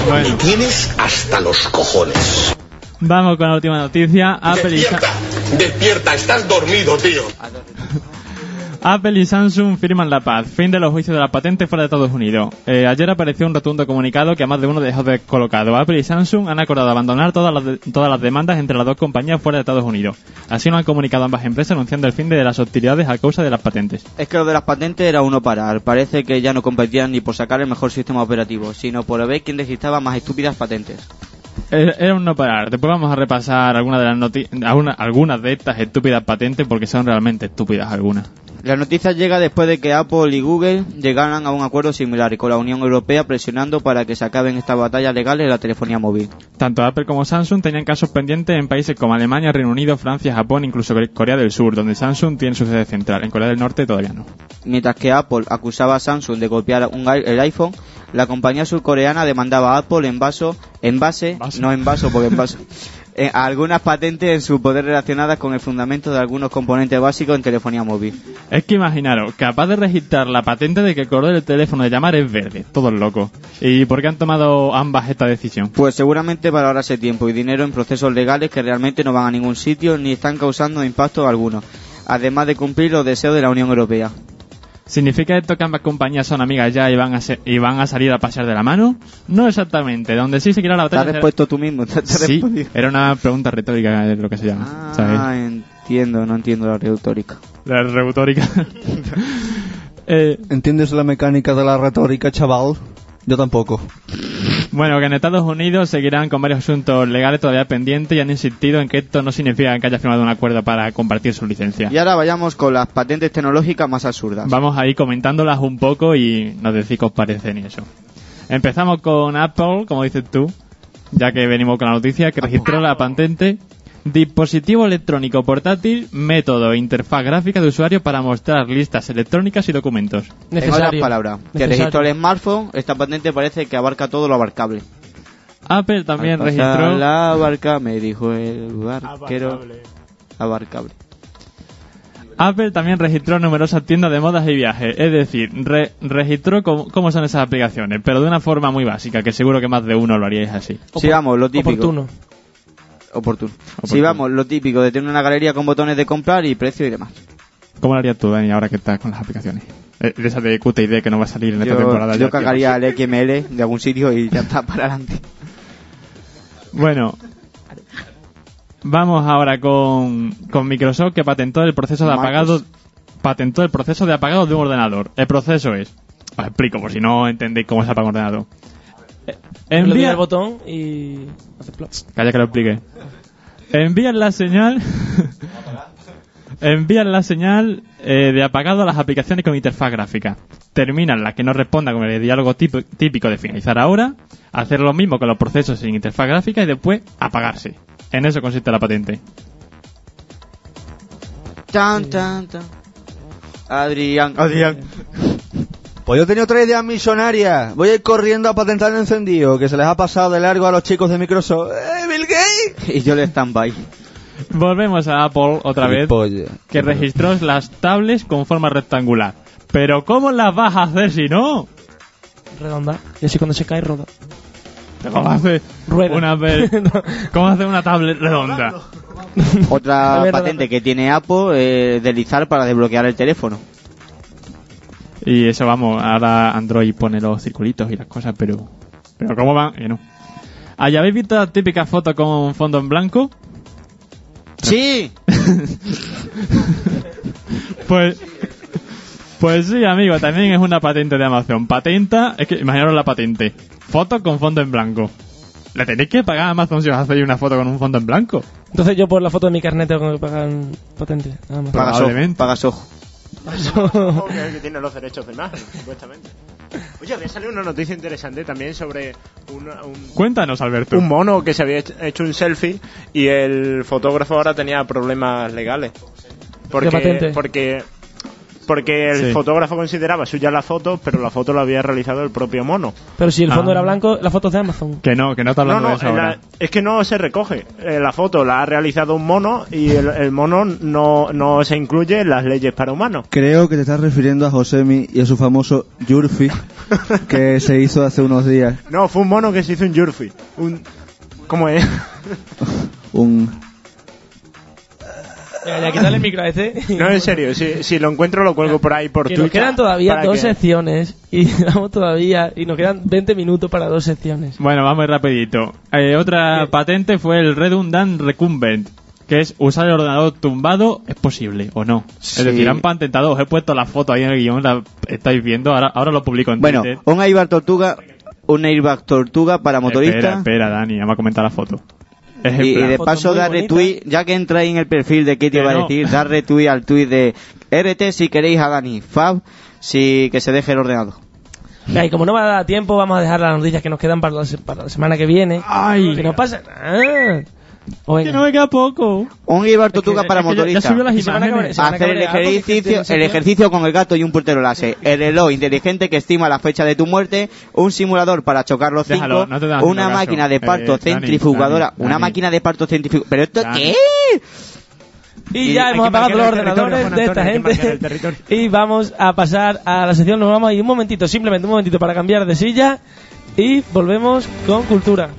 Bueno, Tienes hasta los cojones. vamos con la última noticia. Apple y, Sa- Despierta, despierta, estás dormido, tío. Apple y Samsung firman la paz. Fin de los juicios de la patente fuera de Estados Unidos. Eh, ayer apareció un rotundo comunicado que a más de uno dejó descolocado. Apple y Samsung han acordado abandonar todas las, de- todas las demandas entre las dos compañías fuera de Estados Unidos. Así lo han comunicado ambas empresas anunciando el fin de las hostilidades a causa de las patentes. Es que lo de las patentes era uno parar. Parece que ya no competían ni por sacar el mejor sistema operativo, sino por ver quién registraba más estúpidas patentes. Era era un no parar. Después vamos a repasar algunas de las alguna- algunas de estas estúpidas patentes porque son realmente estúpidas algunas. La noticia llega después de que Apple y Google llegaran a un acuerdo similar y con la Unión Europea presionando para que se acaben estas batallas legales de la telefonía móvil. Tanto Apple como Samsung tenían casos pendientes en países como Alemania, Reino Unido, Francia, Japón, incluso Core- Corea del Sur, donde Samsung tiene su sede central. En Corea del Norte todavía no. Mientras que Apple acusaba a Samsung de copiar un el iPhone, la compañía surcoreana demandaba a Apple en vaso, en base, no en vaso porque en vaso, eh, algunas patentes en su poder relacionadas con el fundamento de algunos componentes básicos en telefonía móvil. Es que imaginaros, capaz de registrar la patente de que el color del teléfono de llamar es verde. Todos locos. ¿Y por qué han tomado ambas esta decisión? Pues seguramente para ahorrarse tiempo y dinero en procesos legales que realmente no van a ningún sitio ni están causando impacto alguno, además de cumplir los deseos de la Unión Europea. ¿Significa esto que ambas compañías son amigas ya y van a, se- y van a salir a pasear de la mano? No exactamente. Donde sí seguirá la Te batalla... has será- respuesto tú mismo. te- te has Sí, respondido. era una pregunta retórica, es lo que se llama. ¿sabes? Ah, entiendo, no entiendo la retórica. La retórica. Eh, ¿Entiendes la mecánica de la retórica, chaval? Yo tampoco. Bueno, que en Estados Unidos seguirán con varios asuntos legales todavía pendientes y han insistido en que esto no significa que haya firmado un acuerdo para compartir su licencia. Y ahora vayamos con las patentes tecnológicas más absurdas. Vamos ahí comentándolas un poco y nos decís qué os parecen y eso. Empezamos con Apple, como dices tú, ya que venimos con la noticia, que registró la patente Dispositivo electrónico portátil, método e interfaz gráfica de usuario para mostrar listas electrónicas y documentos. En otras palabras, que registró el smartphone, esta patente parece que abarca todo lo abarcable. Apple también Al pasar registró la barca, me dijo el barquero. Abarcable. Apple también registró numerosas tiendas de modas y viajes, es decir, re- registró cómo, cómo son esas aplicaciones, pero de una forma muy básica, que seguro que más de uno lo haríais así. Sí, vamos, lo típico. Oportuno. Oportuno. Sí, vamos, lo típico de tener una galería con botones de comprar y precio y demás. ¿Cómo lo harías tú, Dani, ahora que estás con las aplicaciones? Eh, De esa de QTID que no va a salir en esta temporada. Yo, yo ya, cagaría el XML de algún sitio y ya está para adelante. Bueno, vamos ahora con, con Microsoft que patentó el proceso de apagado patentó el proceso de apagado de un ordenador. El proceso es, os explico por si no entendéis cómo se apaga un ordenador. Envía, al botón y hace plop. calla que lo explique. Envían la señal envían la señal eh, de apagado a las aplicaciones con interfaz gráfica. Terminan las que no respondan con el diálogo típico de finalizar ahora, hacer lo mismo con los procesos sin interfaz gráfica y después apagarse. En eso consiste la patente. Tan, tan, tan. Adrián, Adrián. Pues yo tenía otra idea millonaria. Voy a ir corriendo a patentar el encendido, que se les ha pasado de largo a los chicos de Microsoft. ¡Eh, Bill Gates! Y yo le stand-by. Volvemos a Apple otra vez, que registró las tablets con forma rectangular. Pero ¿cómo las vas a hacer si no? Redonda. Y así cuando se cae, roda. ¿Cómo hace Rueda. una, ¿Cómo hace una tablet redonda? Otra patente que tiene Apple es deslizar para desbloquear el teléfono. Y eso vamos, ahora Android pone los circulitos y las cosas, pero pero ¿cómo van? Que no. ¿Ah, ¿ya habéis visto la típica foto con fondo en blanco? ¡Sí! Pues pues sí, amigo, también es una patente de Amazon. Patenta, es que imaginaros la patente. Foto con fondo en blanco. Le tenéis que pagar a Amazon si os hacéis una foto con un fondo en blanco. Entonces yo por la foto de mi carnet tengo que pagar patente. Más. Pagas ojo. Que es el que tiene los derechos de imagen, supuestamente. Oye, había salido una noticia interesante también sobre una- un, Cuéntanos, Alberto. un mono que se había hecho- un selfie y el fotógrafo ahora tenía problemas legales. Porque, porque, porque el Sí. fotógrafo consideraba suya la foto, pero la foto la había realizado el propio mono. Pero si el fondo Ah. era blanco, la foto es de Amazon. Que no, que no está hablando no, de eso la- es que no se recoge. Eh, la foto la ha realizado un mono y el, el mono no, no se incluye en las leyes para humanos. Creo que te estás refiriendo a Josemi y a su famoso Yurfi que se hizo hace unos días. No, fue un mono que se hizo un Jurfi. Un, ¿Cómo es? Un Quítale el micro a ese. No, en serio, si, si lo encuentro lo cuelgo por ahí por Que nos quedan todavía dos que- secciones y vamos todavía y nos quedan 20 minutos para dos secciones. Bueno, vamos rapidito. Eh, otra patente fue el Redundant Recumbent, que es usar el ordenador tumbado, ¿es posible o no? Sí. Es decir, han patentado, os he puesto la foto ahí en el guion, la estáis viendo, ahora, ahora lo publico en Bueno, Twitter. un airbag tortuga, un airbag tortuga para motorista. Espera, espera, Dani, vamos a comentar la foto. Y, de paso muy da bonita. retweet, ya que entra ahí en el perfil de Que iba a no. decir, da retweet al tweet de RT si queréis a Dani, Fab si que se deje el ordenador. Ya, y como no va a dar tiempo, vamos a dejar las noticias que nos quedan para la, se- para la semana que viene. Ay. Que no pasa nada. O Que no me queda poco. Un airbag tortuga Es que- para es que ya- motorista. imágenes. a Hacer el porque ejercicio, el ejercicio con el gato y un puntero láser. El reloj inteligente que estima la fecha de tu muerte. Un simulador para chocar los cinco. Déjalo, no te dan una caso. máquina de parto Eh, centrifugadora. Dani, una Dani. máquina de parto centrifugadora. ¿Pero esto Dani. qué? Y Y ya hemos apagado los ordenadores de esta gente. Y vamos a pasar a la sección. Nos vamos a ir un momentito, simplemente un momentito para cambiar de silla. Y volvemos con cultura.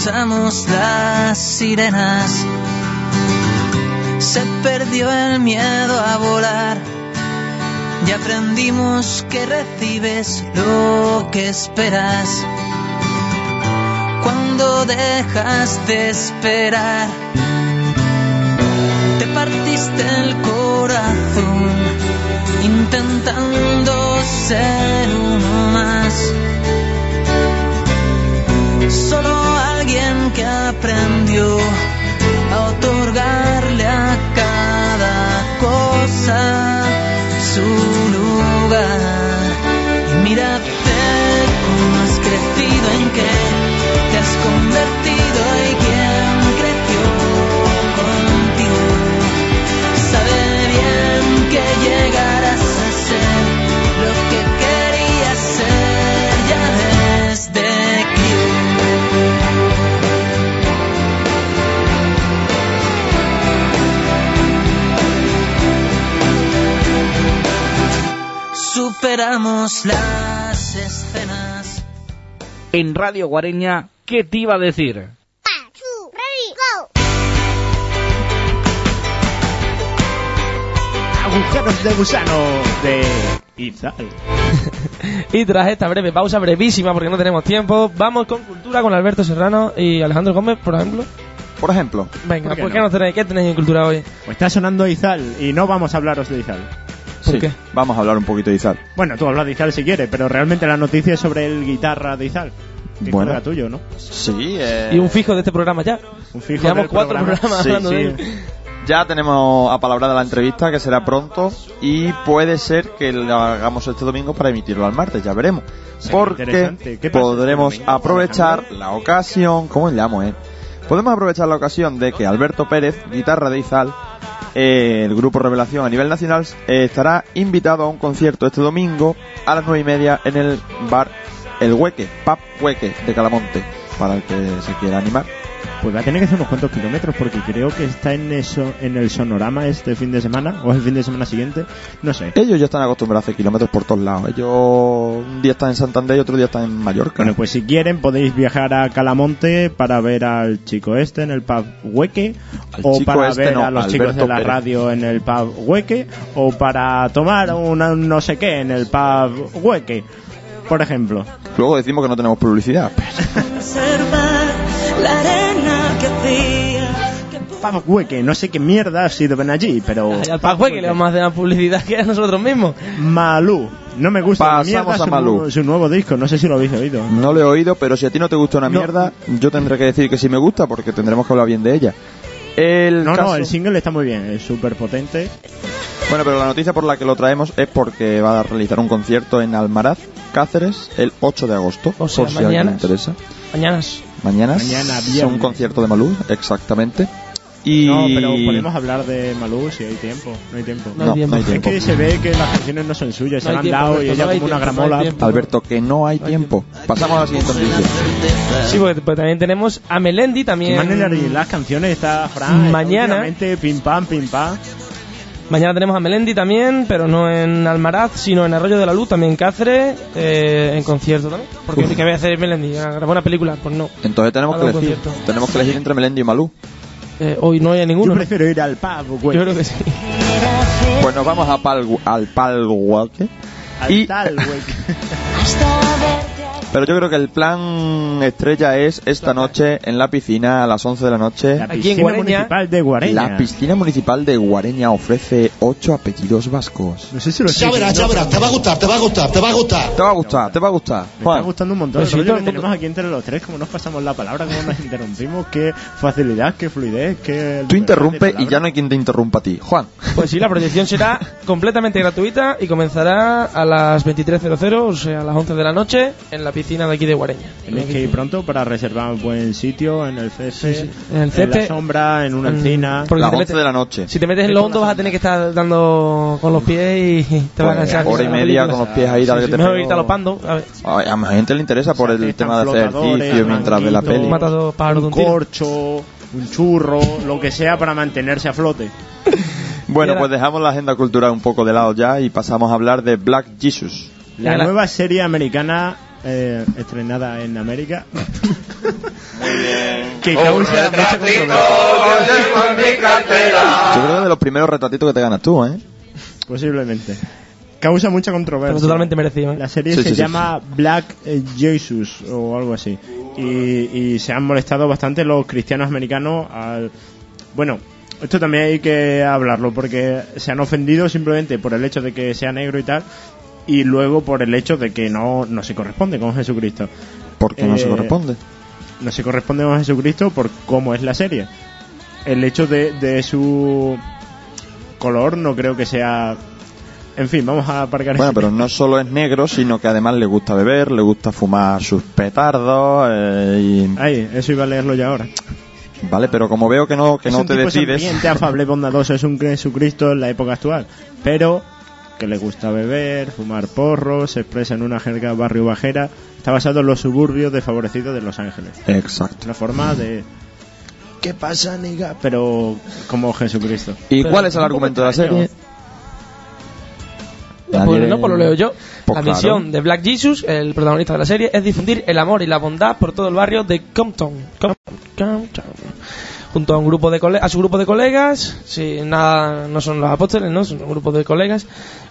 Escuchamos las sirenas. Se perdió el miedo a volar. Ya aprendimos que recibes lo que esperas. Cuando dejas de esperar, te partiste el corazón intentando ser uno más. Solo que aprendió a otorgarle a cada cosa su lugar. Y Mírate cómo has crecido, en qué te has convertido superamos las escenas. En Radio Guareña, ¿qué te iba a decir? Agujeros de gusano de Izal. Y tras esta breve pausa, brevísima porque no tenemos tiempo, vamos con cultura con Alberto Serrano y Alejandro Gómez, por ejemplo. Por ejemplo. Venga, ¿Por qué ¿por qué no? no tenéis? ¿Qué tenéis en cultura hoy? Pues está sonando Izal y no vamos a hablaros de Izal. Sí, Vamos a hablar un poquito de Izal. Bueno, tú hablas de Izal si quieres, pero realmente la noticia es sobre el guitarra de Izal. Que Bueno. colega tuyo, ¿no? Sí, eh, Y un fijo de este programa ya. Un fijo Llevamos del cuatro programa. programas Sí, hablando sí. de él. Ya tenemos la entrevista que será pronto y puede ser que la hagamos este domingo para emitirlo al martes, ya veremos. Porque. ¿Qué podremos este aprovechar la ocasión, ¿cómo le llamo, eh? Podemos aprovechar la ocasión de que Alberto Pérez, guitarra de Izal, eh, el grupo Revelación a nivel nacional, eh, estará invitado a un concierto este domingo a las nueve y media en el bar El Hueque, Pub Hueque de Calamonte, para el que se quiera animar. Pues va a tener que hacer unos cuantos kilómetros porque creo que está en eso en el sonorama este fin de semana o el fin de semana siguiente. No sé. Ellos ya están acostumbrados a hacer kilómetros por todos lados. Ellos un día están en Santander y otro día están en Mallorca. Bueno, pues si quieren podéis viajar a Calamonte para ver al chico este en el pub Hueque Al o para este ver no, a los Alberto chicos de la Pérez. radio en el pub Hueque o para tomar una no sé qué en el pub Hueque, por ejemplo. Luego decimos que no tenemos publicidad. Conservar la arena que hacía. Pub Hueque, no sé qué mierda ha sido ven allí, pero Ay, al Pajue que le vamos a hacer más publicidad que a nosotros mismos. Malú. No me gusta Pasamos mierda a su, Malú. nuevo- su nuevo disco, no sé si lo habéis oído. No lo he oído, pero si a ti no te gusta una No. mierda, yo tendré que decir que sí me gusta porque tendremos que hablar bien de ella. El No, caso- no, el single está muy bien, es súper potente. Bueno, pero la noticia por la que lo traemos es porque va a realizar un concierto en Almaraz, Cáceres, el 8 de agosto. O sea, por si a alguien le mañana. interesa. Mañanas. Mañana. Mañana, es un concierto de Malú, exactamente. Y... No, pero podemos hablar de Malú si hay tiempo. No hay tiempo. No hay No, tiempo. no hay tiempo. Es que se ve que las canciones no son suyas, se No han tiempo, dado y Alberto, ella como una tiempo, gramola. Alberto, que no hay tiempo. Pasamos a la siguiente noticia. Sí, porque pues, también tenemos a Melendi también. De las canciones está Fran. Mañana. Pim pam, pim pam. Mañana tenemos a Melendi también, pero no en Almaraz, sino en Arroyo de la Luz, también en Cáceres, eh, en concierto también. Porque ¿qué voy a hacer Melendi? ¿A grabar una película? Pues no. Entonces tenemos que elegir. concierto. Tenemos que elegir entre Melendi y Malú. Eh, hoy no hay ninguno. Yo ¿no? prefiero ir al pub, güey. Yo creo que sí. Pues nos vamos a Pal, al Palguaque. Al Y- tal, güey. Pero yo creo que el plan estrella es esta noche en la piscina a las 11 de la noche. La Aquí en piscina Guareña. municipal de Guareña. La piscina municipal de Guareña ofrece ocho apellidos vascos. No sé si lo Ya verás, ya verás, te va a gustar, te va a gustar, te va a gustar. Te va a gustar, te va a gustar. Me está Juan, gustando un montón Pues el sí, rollo todo el mundo- tenemos aquí entre los tres, cómo nos pasamos la palabra, cómo nos interrumpimos, qué facilidad, qué fluidez, qué... tú interrumpe de y ya no hay quien te interrumpa a ti. Juan, Pues sí, la proyección será completamente gratuita y comenzará a las 23.00, o sea, a las 11 de la noche, en la piscina de aquí de Guareña. Tenéis que ir pronto para reservar un buen sitio en el CEPE, Sí, sí. En el en CEPE, la sombra, en una encina. porque las te 11 metes- de la noche. Si te metes en lo hondo vas a tener que estar dando con los pies y te vas a Pues, cansar. hora y media con los pies ahí, dale que te Mejor pego. irte a los pandos. A ver, Ay, a la gente le interesa por el tema de hacer ejercicio mientras ve la peli. pájaros un corcho, un churro, lo que sea para mantenerse a flote. Bueno, pues dejamos la agenda cultural un poco de lado ya y pasamos a hablar de Black Jesus. La- nueva serie americana eh, estrenada en América. que causa mucha controversia. Yo creo que de los primeros retratitos que te ganas tú, ¿eh? Posiblemente. Causa mucha controversia. pero totalmente merecido. ¿eh? La serie Sí, se sí, sí. llama Black Jesus o algo así. Y, y se han molestado bastante los cristianos americanos al... Bueno, esto también hay que hablarlo porque se han ofendido simplemente por el hecho de que sea negro y tal y luego por el hecho de que no, no se corresponde con Jesucristo. Porque no se Eh, corresponde. No se corresponde con Jesucristo por cómo es la serie. El hecho de, de su color no creo que sea En fin, vamos a aparcar Bueno, pero no solo es negro, sino que además le gusta beber, le gusta fumar sus petardos eh, y... Ay, eso iba a leerlo ya ahora. Vale, pero como veo que no, que es no un te tipo decides... afable, bondadoso, es un Jesucristo en la época actual. Pero que le gusta beber, fumar porros, se expresa en una jerga barrio bajera. Está basado en los suburbios desfavorecidos de Los Ángeles. Exacto. Una forma de... ¿Qué pasa, niga? Pero como Jesucristo. ¿Y Pero cuál es el argumento de la serie? Pues Nadie- no, pues lo leo yo. Pues la claro. misión de Black Jesus, el protagonista de la serie, es difundir el amor y la bondad por todo el barrio de Compton. Com- Compton. Junto a un grupo de a su grupo de colegas, si nada, no son los apóstoles, no, son un grupo de colegas.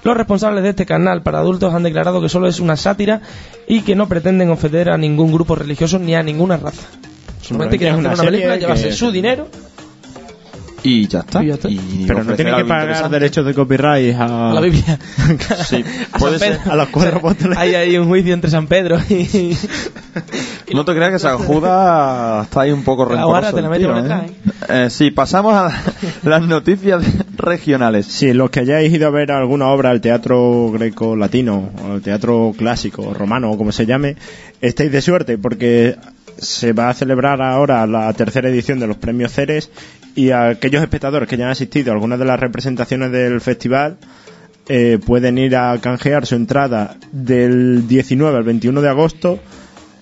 Los responsables de este canal para adultos han declarado que solo es una sátira y que no pretenden ofender a ningún grupo religioso ni a ninguna raza. Solamente que quieren hacer una una película, llevarse que- su dinero Y ya está. Y ya está. Y Pero no tiene que pagar derechos de copyright a, a la Biblia. Sí, a puede San ser. A los cuatro apóstoles. Hay ahí un juicio entre San Pedro y, No te creas que San Judas está ahí un poco rencoroso. te la el mete tío, ¿eh? detrás, Eh, sí, pasamos a las noticias regionales. Sí, los que hayáis ido a ver alguna obra al teatro greco-latino, o al teatro clásico, romano, o como se llame, estáis de suerte porque se va a celebrar ahora la tercera edición de los premios Ceres y aquellos espectadores que ya han asistido a algunas de las representaciones del festival eh, pueden ir a canjear su entrada del 19 al 21 de agosto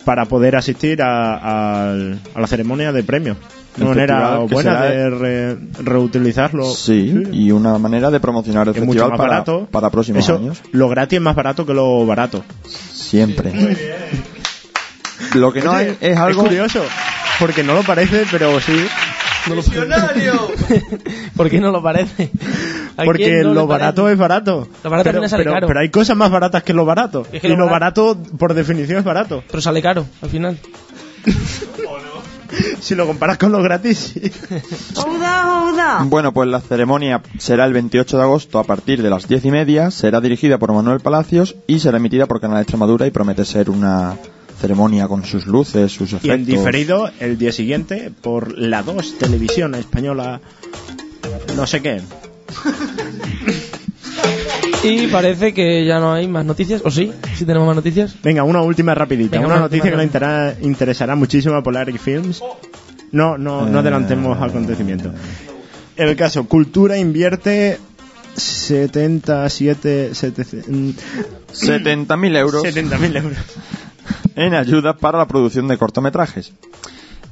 para poder asistir a, al- a la ceremonia de premios. Una manera buena será- de re- reutilizarlo. Sí, y una manera de promocionar el que es festival para, barato. para próximos Eso, años. Lo gratis es más barato que lo barato. Siempre. Lo que no Oye, hay es algo... curioso, porque no lo parece, pero sí. ¿Por qué no lo parece? ¿A Porque no lo barato parece? es barato. Lo barato pero, también sale pero- caro. pero hay cosas más baratas que lo barato. Es que y lo lo barato, por definición, es barato. Pero sale caro, al final. Si lo comparas con lo gratis. Bueno, pues la ceremonia será el 28 de agosto a partir de las 10 y media, será dirigida por Manuel Palacios y será emitida por Canal Extremadura y promete ser una ceremonia con sus luces, sus efectos. Y en diferido, el día siguiente, por la 2 Televisión Española, no sé qué. Y parece que ya no hay más noticias, ¿o sí? ¿Sí tenemos más noticias? Venga, una última rapidita. Venga, una una noticia que le interesará muchísimo a Polaric Films. No, no, no Eh. adelantemos acontecimientos. El caso, Cultura invierte 77... 70.000 euros 70.000 euros. En ayuda para la producción de cortometrajes.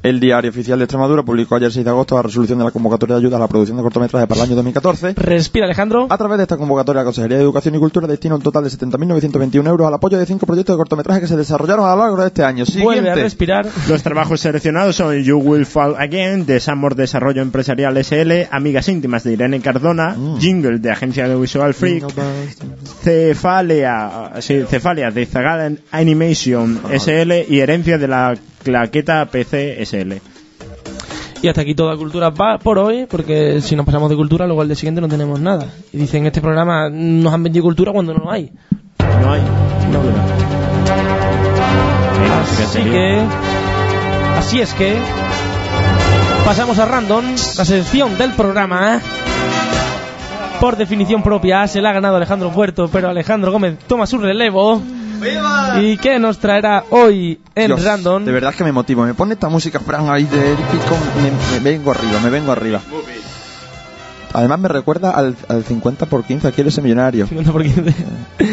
El Diario Oficial de Extremadura publicó ayer 6 de agosto la resolución de la convocatoria de ayuda a la producción de cortometrajes para el año 2014. Respira, Alejandro. A través de esta convocatoria, la Consejería de Educación y Cultura destina un total de 70.921 euros al apoyo de cinco proyectos de cortometrajes que se desarrollaron a lo largo de este año. Vuelve a respirar. Los trabajos seleccionados son You Will Fall Again, de Samor Desarrollo Empresarial SL, Amigas Íntimas de Irene Cardona, Mm. Jingle de Agencia Audiovisual Freak, Cefalia, sí, Cefalia de Zagal Animation SL y Herencia de la Claqueta PC SL. Y hasta aquí toda cultura va por hoy, porque si nos pasamos de cultura, luego al día siguiente no tenemos nada. Y dicen, en este programa nos han vendido cultura cuando no hay. No hay. No Así que... Así es que... Pasamos a Random, la sección del programa. Por definición propia, se la ha ganado Alejandro Puerto, pero Alejandro Gómez toma su relevo. ¿Y qué nos traerá hoy en Dios, Random? De verdad que me motivo. Me pone esta música Fran ahí de épico. Me, me vengo arriba, me vengo arriba. Además me recuerda al, al 50 por 15 aquí ese millonario. 50 por 15.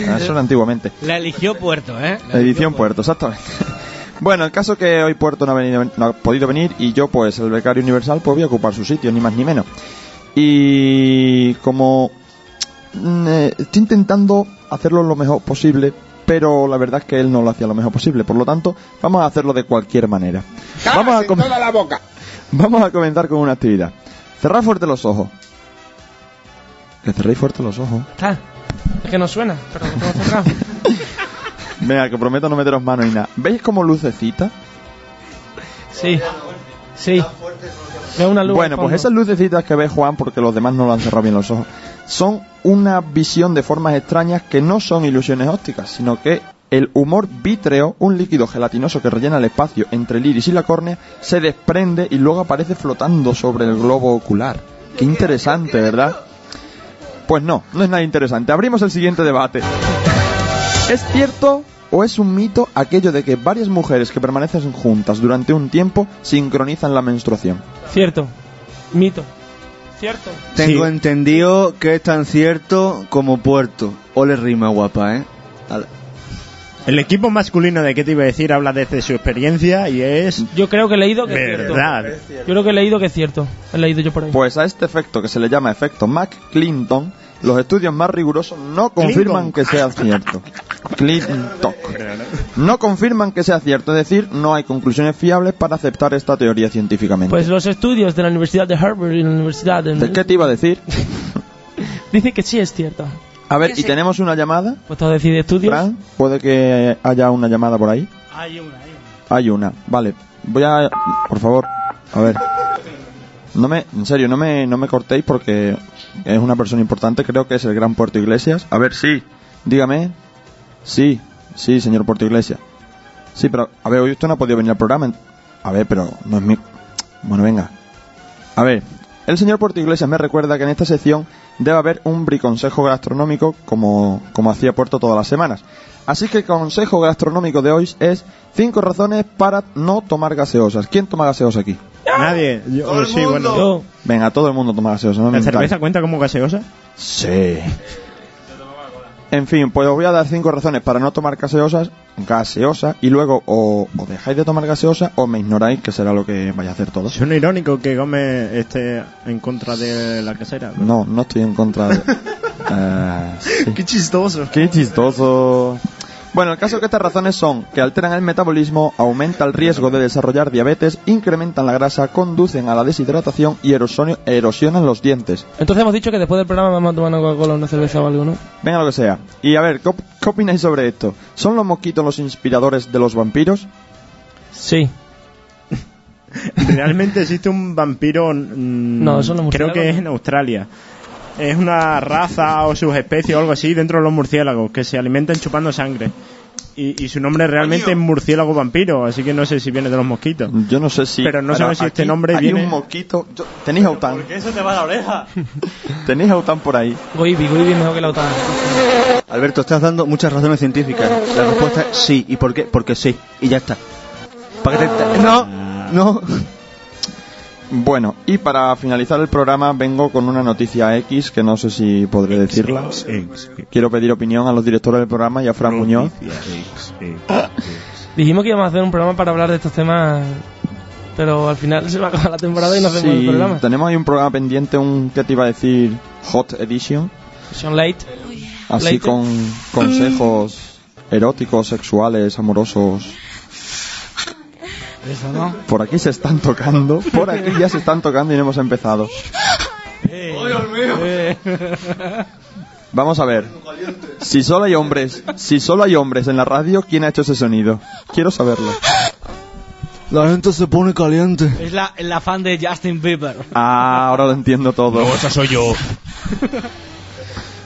Ah, Eso era antiguamente. La eligió Puerto, ¿eh? La Edición Puerto, exactamente. Bueno, el caso que hoy Puerto no ha, venido, no ha podido venir y yo, pues, el becario universal, pues voy a ocupar su sitio, ni más ni menos. Y como mm, eh, estoy intentando hacerlo lo mejor posible, pero la verdad es que él no lo hacía lo mejor posible. Por lo tanto, vamos a hacerlo de cualquier manera. Vamos a, com- toda la boca. vamos a comenzar con una actividad. Cerrad fuerte los ojos. Que cerréis fuerte los ojos. Ah, es que no suena, pero lo tengo cerrado. Venga, que prometo no meteros manos y nada. ¿Veis como lucecita? Sí, sí. Veo una luz. Bueno, pues esas lucecitas que ve Juan, porque los demás no lo han cerrado bien los ojos, son una visión de formas extrañas que no son ilusiones ópticas, sino que el humor vítreo, un líquido gelatinoso que rellena el espacio entre el iris y la córnea, se desprende y luego aparece flotando sobre el globo ocular. Qué interesante, ¿verdad? Pues no, no es nada interesante. Abrimos el siguiente debate. ¿Es cierto o es un mito aquello de que varias mujeres que permanecen juntas durante un tiempo sincronizan la menstruación? Cierto. Mito. Cierto. Tengo entendido que es tan cierto como puerto. Ole rima guapa, ¿eh? El equipo masculino de qué te iba a decir habla desde su experiencia y es Yo creo que he leído que es verdad. cierto. Yo creo que he leído que es cierto. He leído yo por ahí. Pues a este efecto que se le llama efecto Mac-Clinton, los estudios más rigurosos no confirman que sea cierto. Clinton. No confirman que sea cierto, es decir, no hay conclusiones fiables para aceptar esta teoría científicamente. Pues los estudios de la Universidad de Harvard y la Universidad de... ¿De qué te iba a decir? Dice que sí es cierto. A ver, ¿y tenemos una llamada? Pues todo decide estudios. Fran, ¿puede que haya una llamada por ahí? Hay una, hay Hay una, vale. Voy a... Por favor, a ver. No me... En serio, no me, no me cortéis porque es una persona importante. Creo que es el gran Puerto Iglesias. A ver, sí. Dígame. Sí, sí, señor Puerto Iglesias. Sí, pero... A ver, hoy usted no ha podido venir al programa. A ver, pero no es mi... Bueno, venga. A ver, el señor Puerto Iglesias me recuerda que en esta sección debe haber un briconsejo gastronómico como, como hacía Puerto todas las semanas. Así que el consejo gastronómico de hoy es cinco razones para no tomar gaseosas. ¿Quién toma gaseosa aquí? Nadie. Yo, sí, bueno. Venga, todo el mundo toma gaseosa. No ¿La cerveza cuenta como gaseosa? Sí. En fin, pues os voy a dar cinco razones para no tomar gaseosas, gaseosa, y luego o, o dejáis de tomar gaseosa o me ignoráis, que será lo que vais a hacer todos. Suena irónico que Gómez esté en contra de la casera. No, no estoy en contra de... Eh, sí. Qué chistoso. Qué chistoso. Bueno, el caso es que estas razones son que alteran el metabolismo, aumenta el riesgo de desarrollar diabetes, incrementan la grasa, conducen a la deshidratación y erosionan los dientes. Entonces hemos dicho que después del programa vamos a tomar una Coca-Cola o una cerveza o algo, ¿no? Venga lo que sea. Y a ver, ¿qué, op- qué opináis sobre esto? ¿Son los mosquitos los inspiradores de los vampiros? Sí. Realmente existe un vampiro. mm, No, son los Creo que es en Australia. Es una raza o subespecie o algo así dentro de los murciélagos que se alimentan chupando sangre. Y, y su nombre realmente es murciélago vampiro, así que no sé si viene de los mosquitos. Yo no sé si. Pero no sabemos si este nombre hay viene. un mosquito. yo- ¿Tenéis Autan? Eso te va a la oreja. ¿Tenéis Autan por ahí? Goibi, Goibi mejor que la OTAN. Alberto, estás dando muchas razones científicas. La respuesta es sí. ¿Y por qué? Porque sí. Y ya está. ¿Para qué te- No, no. Bueno, y para finalizar el programa vengo con una noticia X que no sé si podré decirla. Quiero pedir opinión a los directores del programa y a Fran Muñoz. Dijimos que íbamos a hacer un programa para hablar de estos temas, pero al final se va a acabar la temporada y no hacemos el Sí, programa. tenemos ahí un programa pendiente, un que te iba a decir Hot Edition, Son late. así Late. con consejos eróticos, sexuales, amorosos. Eso no. Por aquí se están tocando, por aquí ya se están tocando y no hemos empezado. Vamos a ver. Si solo hay hombres, si solo hay hombres en la radio, ¿quién ha hecho ese sonido? Quiero saberlo. La gente se pone caliente. Es la, la fan de Justin Bieber. Ah, ahora lo entiendo todo. No, esa soy yo.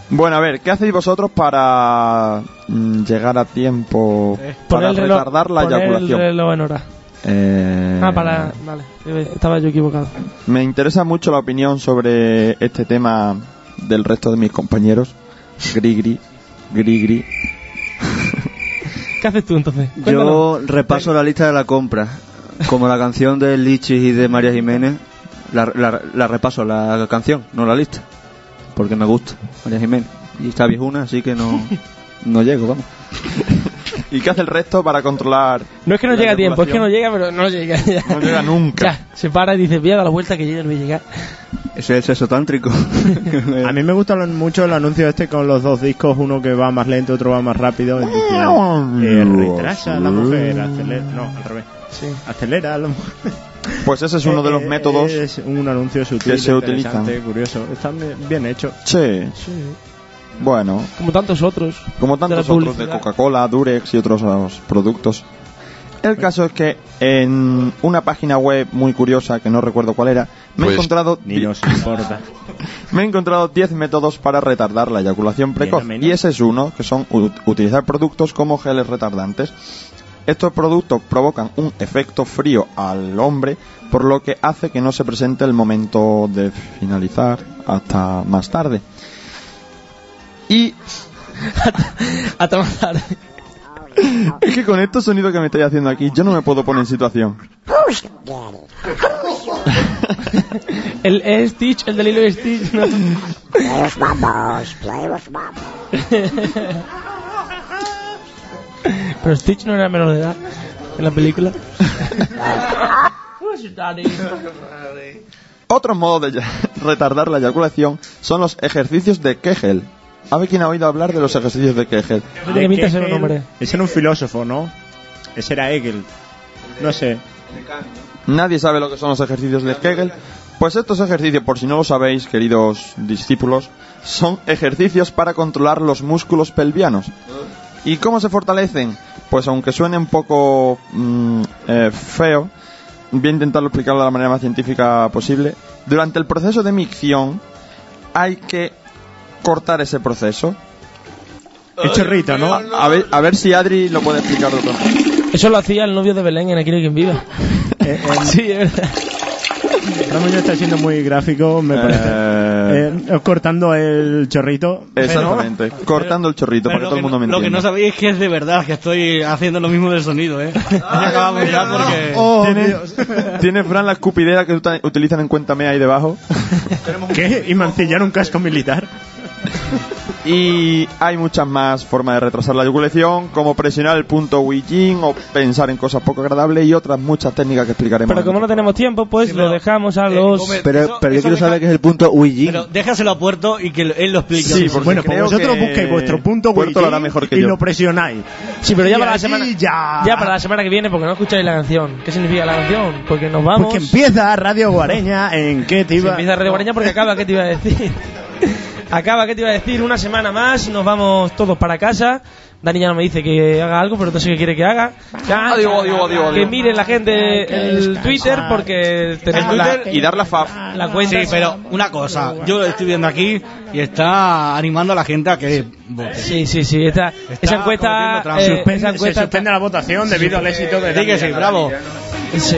Bueno, a ver, ¿qué hacéis vosotros para mm, llegar a tiempo para el reloj- retardar la poner eyaculación? el reloj en hora. Eh, Ah, para... Vale, estaba yo equivocado. Me interesa mucho la opinión sobre este tema del resto de mis compañeros. Grigri, Grigri. ¿Qué haces tú entonces? Yo repaso la lista de la compra. Como la canción de Lichis y de María Jiménez. La, la- la repaso, la canción, no la lista. Porque me gusta María Jiménez. Y está viejuna, así que no, no llego, vamos. ¿Y qué hace el resto para controlar? No es que no llega a tiempo, es que no llega, pero no llega. ya. No llega nunca. Ya, se para y dice, voy a dar la vuelta que yo ya no voy a llegar. Ese es el sexo tántrico. A mí me gusta mucho el anuncio este con los dos discos, uno que va más lento, otro va más rápido. eh, retrasa a la mujer, acelera, no, al revés. Acelera a la mujer. Pues ese es uno de los Eh, métodos Es un anuncio sutil, que se utilizan. curioso. Está bien- bien hecho. Sí. Bueno, Como tantos otros. como tantos De otros de. Coca-Cola, Durex y otros productos. El caso es que en una página web muy curiosa, que no recuerdo cuál era, me he Pues, encontrado Ni nos importa. me he encontrado 10 métodos para retardar la eyaculación precoz. Y ese es uno, que son u- utilizar productos como geles retardantes. Estos productos provocan un efecto frío al hombre, por lo que hace que no se presente el momento de finalizar hasta más tarde. Y Hasta más tarde. es que con estos sonidos que me estáis haciendo aquí, yo no me puedo poner en situación. El E Stitch, el del hilo de Stitch. ¿no? Pero Stitch no era menor de edad en la película. Otros modos de retardar la eyaculación son los ejercicios de Kegel. ¿A ver quién ha oído hablar de los ejercicios de Kegel? De imitas Kegel, ese nombre. Ese era un filósofo, ¿no? Ese era Hegel. No sé. Nadie sabe lo que son los ejercicios de Kegel. Pues estos ejercicios, por si no lo sabéis, queridos discípulos, son ejercicios para controlar los músculos pelvianos. ¿Y cómo se fortalecen? Pues aunque suene un poco mm, eh, feo, voy a intentarlo explicarlo de la manera más científica posible. Durante el proceso de micción hay que cortar ese proceso. El chorrito, ¿no? A, a ver, a ver si Adri lo puede explicar de otra manera. Eso lo hacía el novio de Belén en Aquí no hay quien viva. Eh, sí, es verdad. Ramón ya está siendo muy gráfico, me parece. Eh, cortando el chorrito. Exactamente, cortando el chorrito para que todo el mundo me Lo que entienda. no sabéis es que es de verdad, que estoy haciendo lo mismo del sonido, ¿eh? Ya acabamos ya porque... Oh, ¿Tiene, tiene Fran la escupidera que utilizan en Cuéntame ahí debajo. ¿Qué? ¿Y mancillar un casco militar? Y hay muchas más formas de retrasar la eyaculación, como presionar el punto Wijin o pensar en cosas poco agradables y otras muchas técnicas que explicaremos. Pero como no tenemos tiempo, pues lo dejamos a los... Pero, pero yo quiero saber qué es el punto Ouijin. Pero déjaselo a Puerto y que él lo explique. Sí, porque Bueno, pues vosotros que busquéis vuestro punto Puerto lo hará mejor que y yo. lo presionáis. Sí, pero ya Y para la semana... ya. Ya para la semana que viene, porque no escucháis la canción. ¿Qué significa la canción? Porque nos vamos... Porque empieza Radio Guareña en qué te Se iba... empieza Radio Guareña porque acaba, ¿qué te iba a decir? acaba, ¿qué te iba a decir? Una semana más, nos vamos todos para casa. Dani ya no me dice que haga algo, pero no sé qué quiere que haga. Ya, Adiós, adiós, adiós, que mire la gente el Twitter porque tenemos la, y dar la fab. la cuenta. Sí, pero una cosa, yo lo estoy viendo aquí y está animando a la gente a que vote. Sí, sí, sí. Esta, esa encuesta, eh, Suspende- esa encuesta se suspende la votación debido al éxito de Sí que sí, bravo. Sí.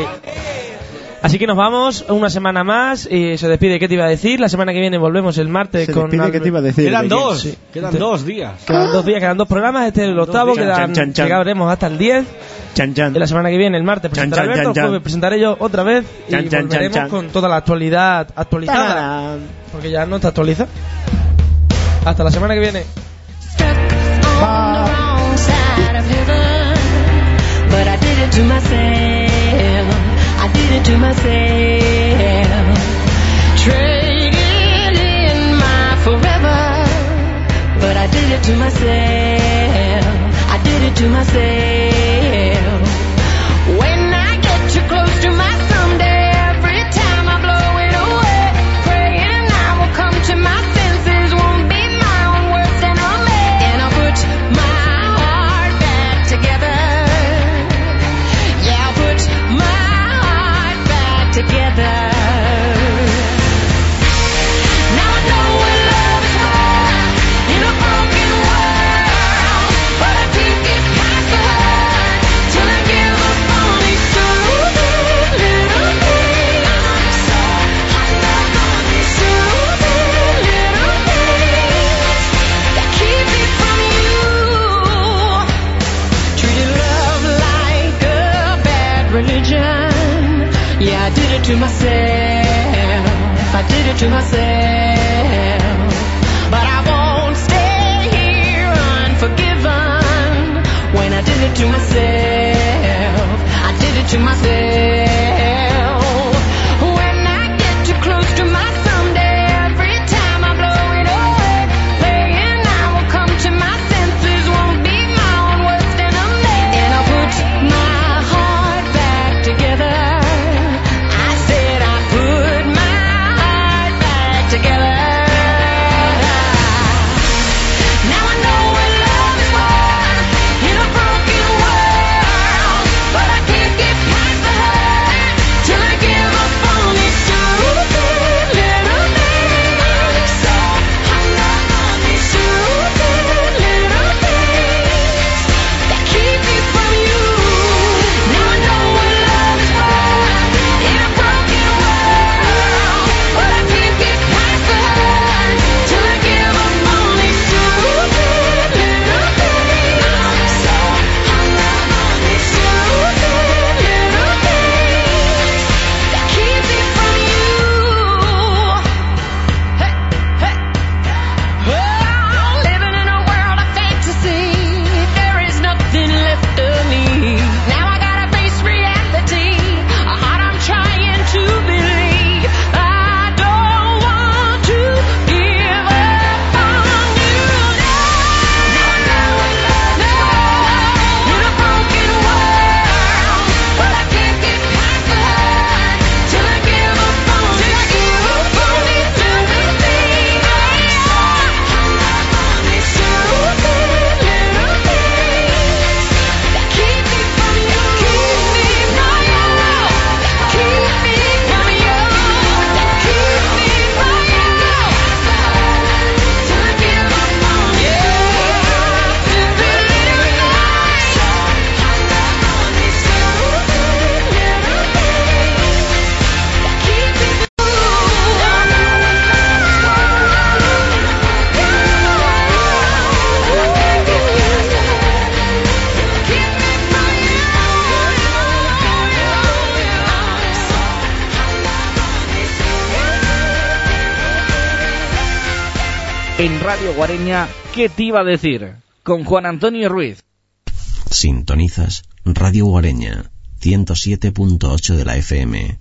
Así que nos vamos una semana más y se despide. ¿Qué te iba a decir? La semana que viene volvemos el martes Se con. Albert- ¿qué te iba a decir? Quedan dos, Sí. quedan dos días. Quedan dos días, quedan dos programas. Este es el octavo, quedan, Chan, chan, chan. llegaremos hasta el 10. Chan, chan. Y la semana que viene, el martes, presentará chan, Alberto, chan, el chan. jueves presentaré yo otra vez y Chan, chan, volveremos chan, chan. con toda la actualidad actualizada. Tararán. Porque ya no está actualizada. Hasta la semana que viene. Did it to myself. Trading in my forever, but I did it to myself. I did it to myself. To myself. I did it to myself. But I won't stay here unforgiven. When I did it to myself, I did it to myself. Guareña ¿Qué te iba a decir? Con Juan Antonio Ruiz. Sintonizas Radio Guareña 107.8 de la FM.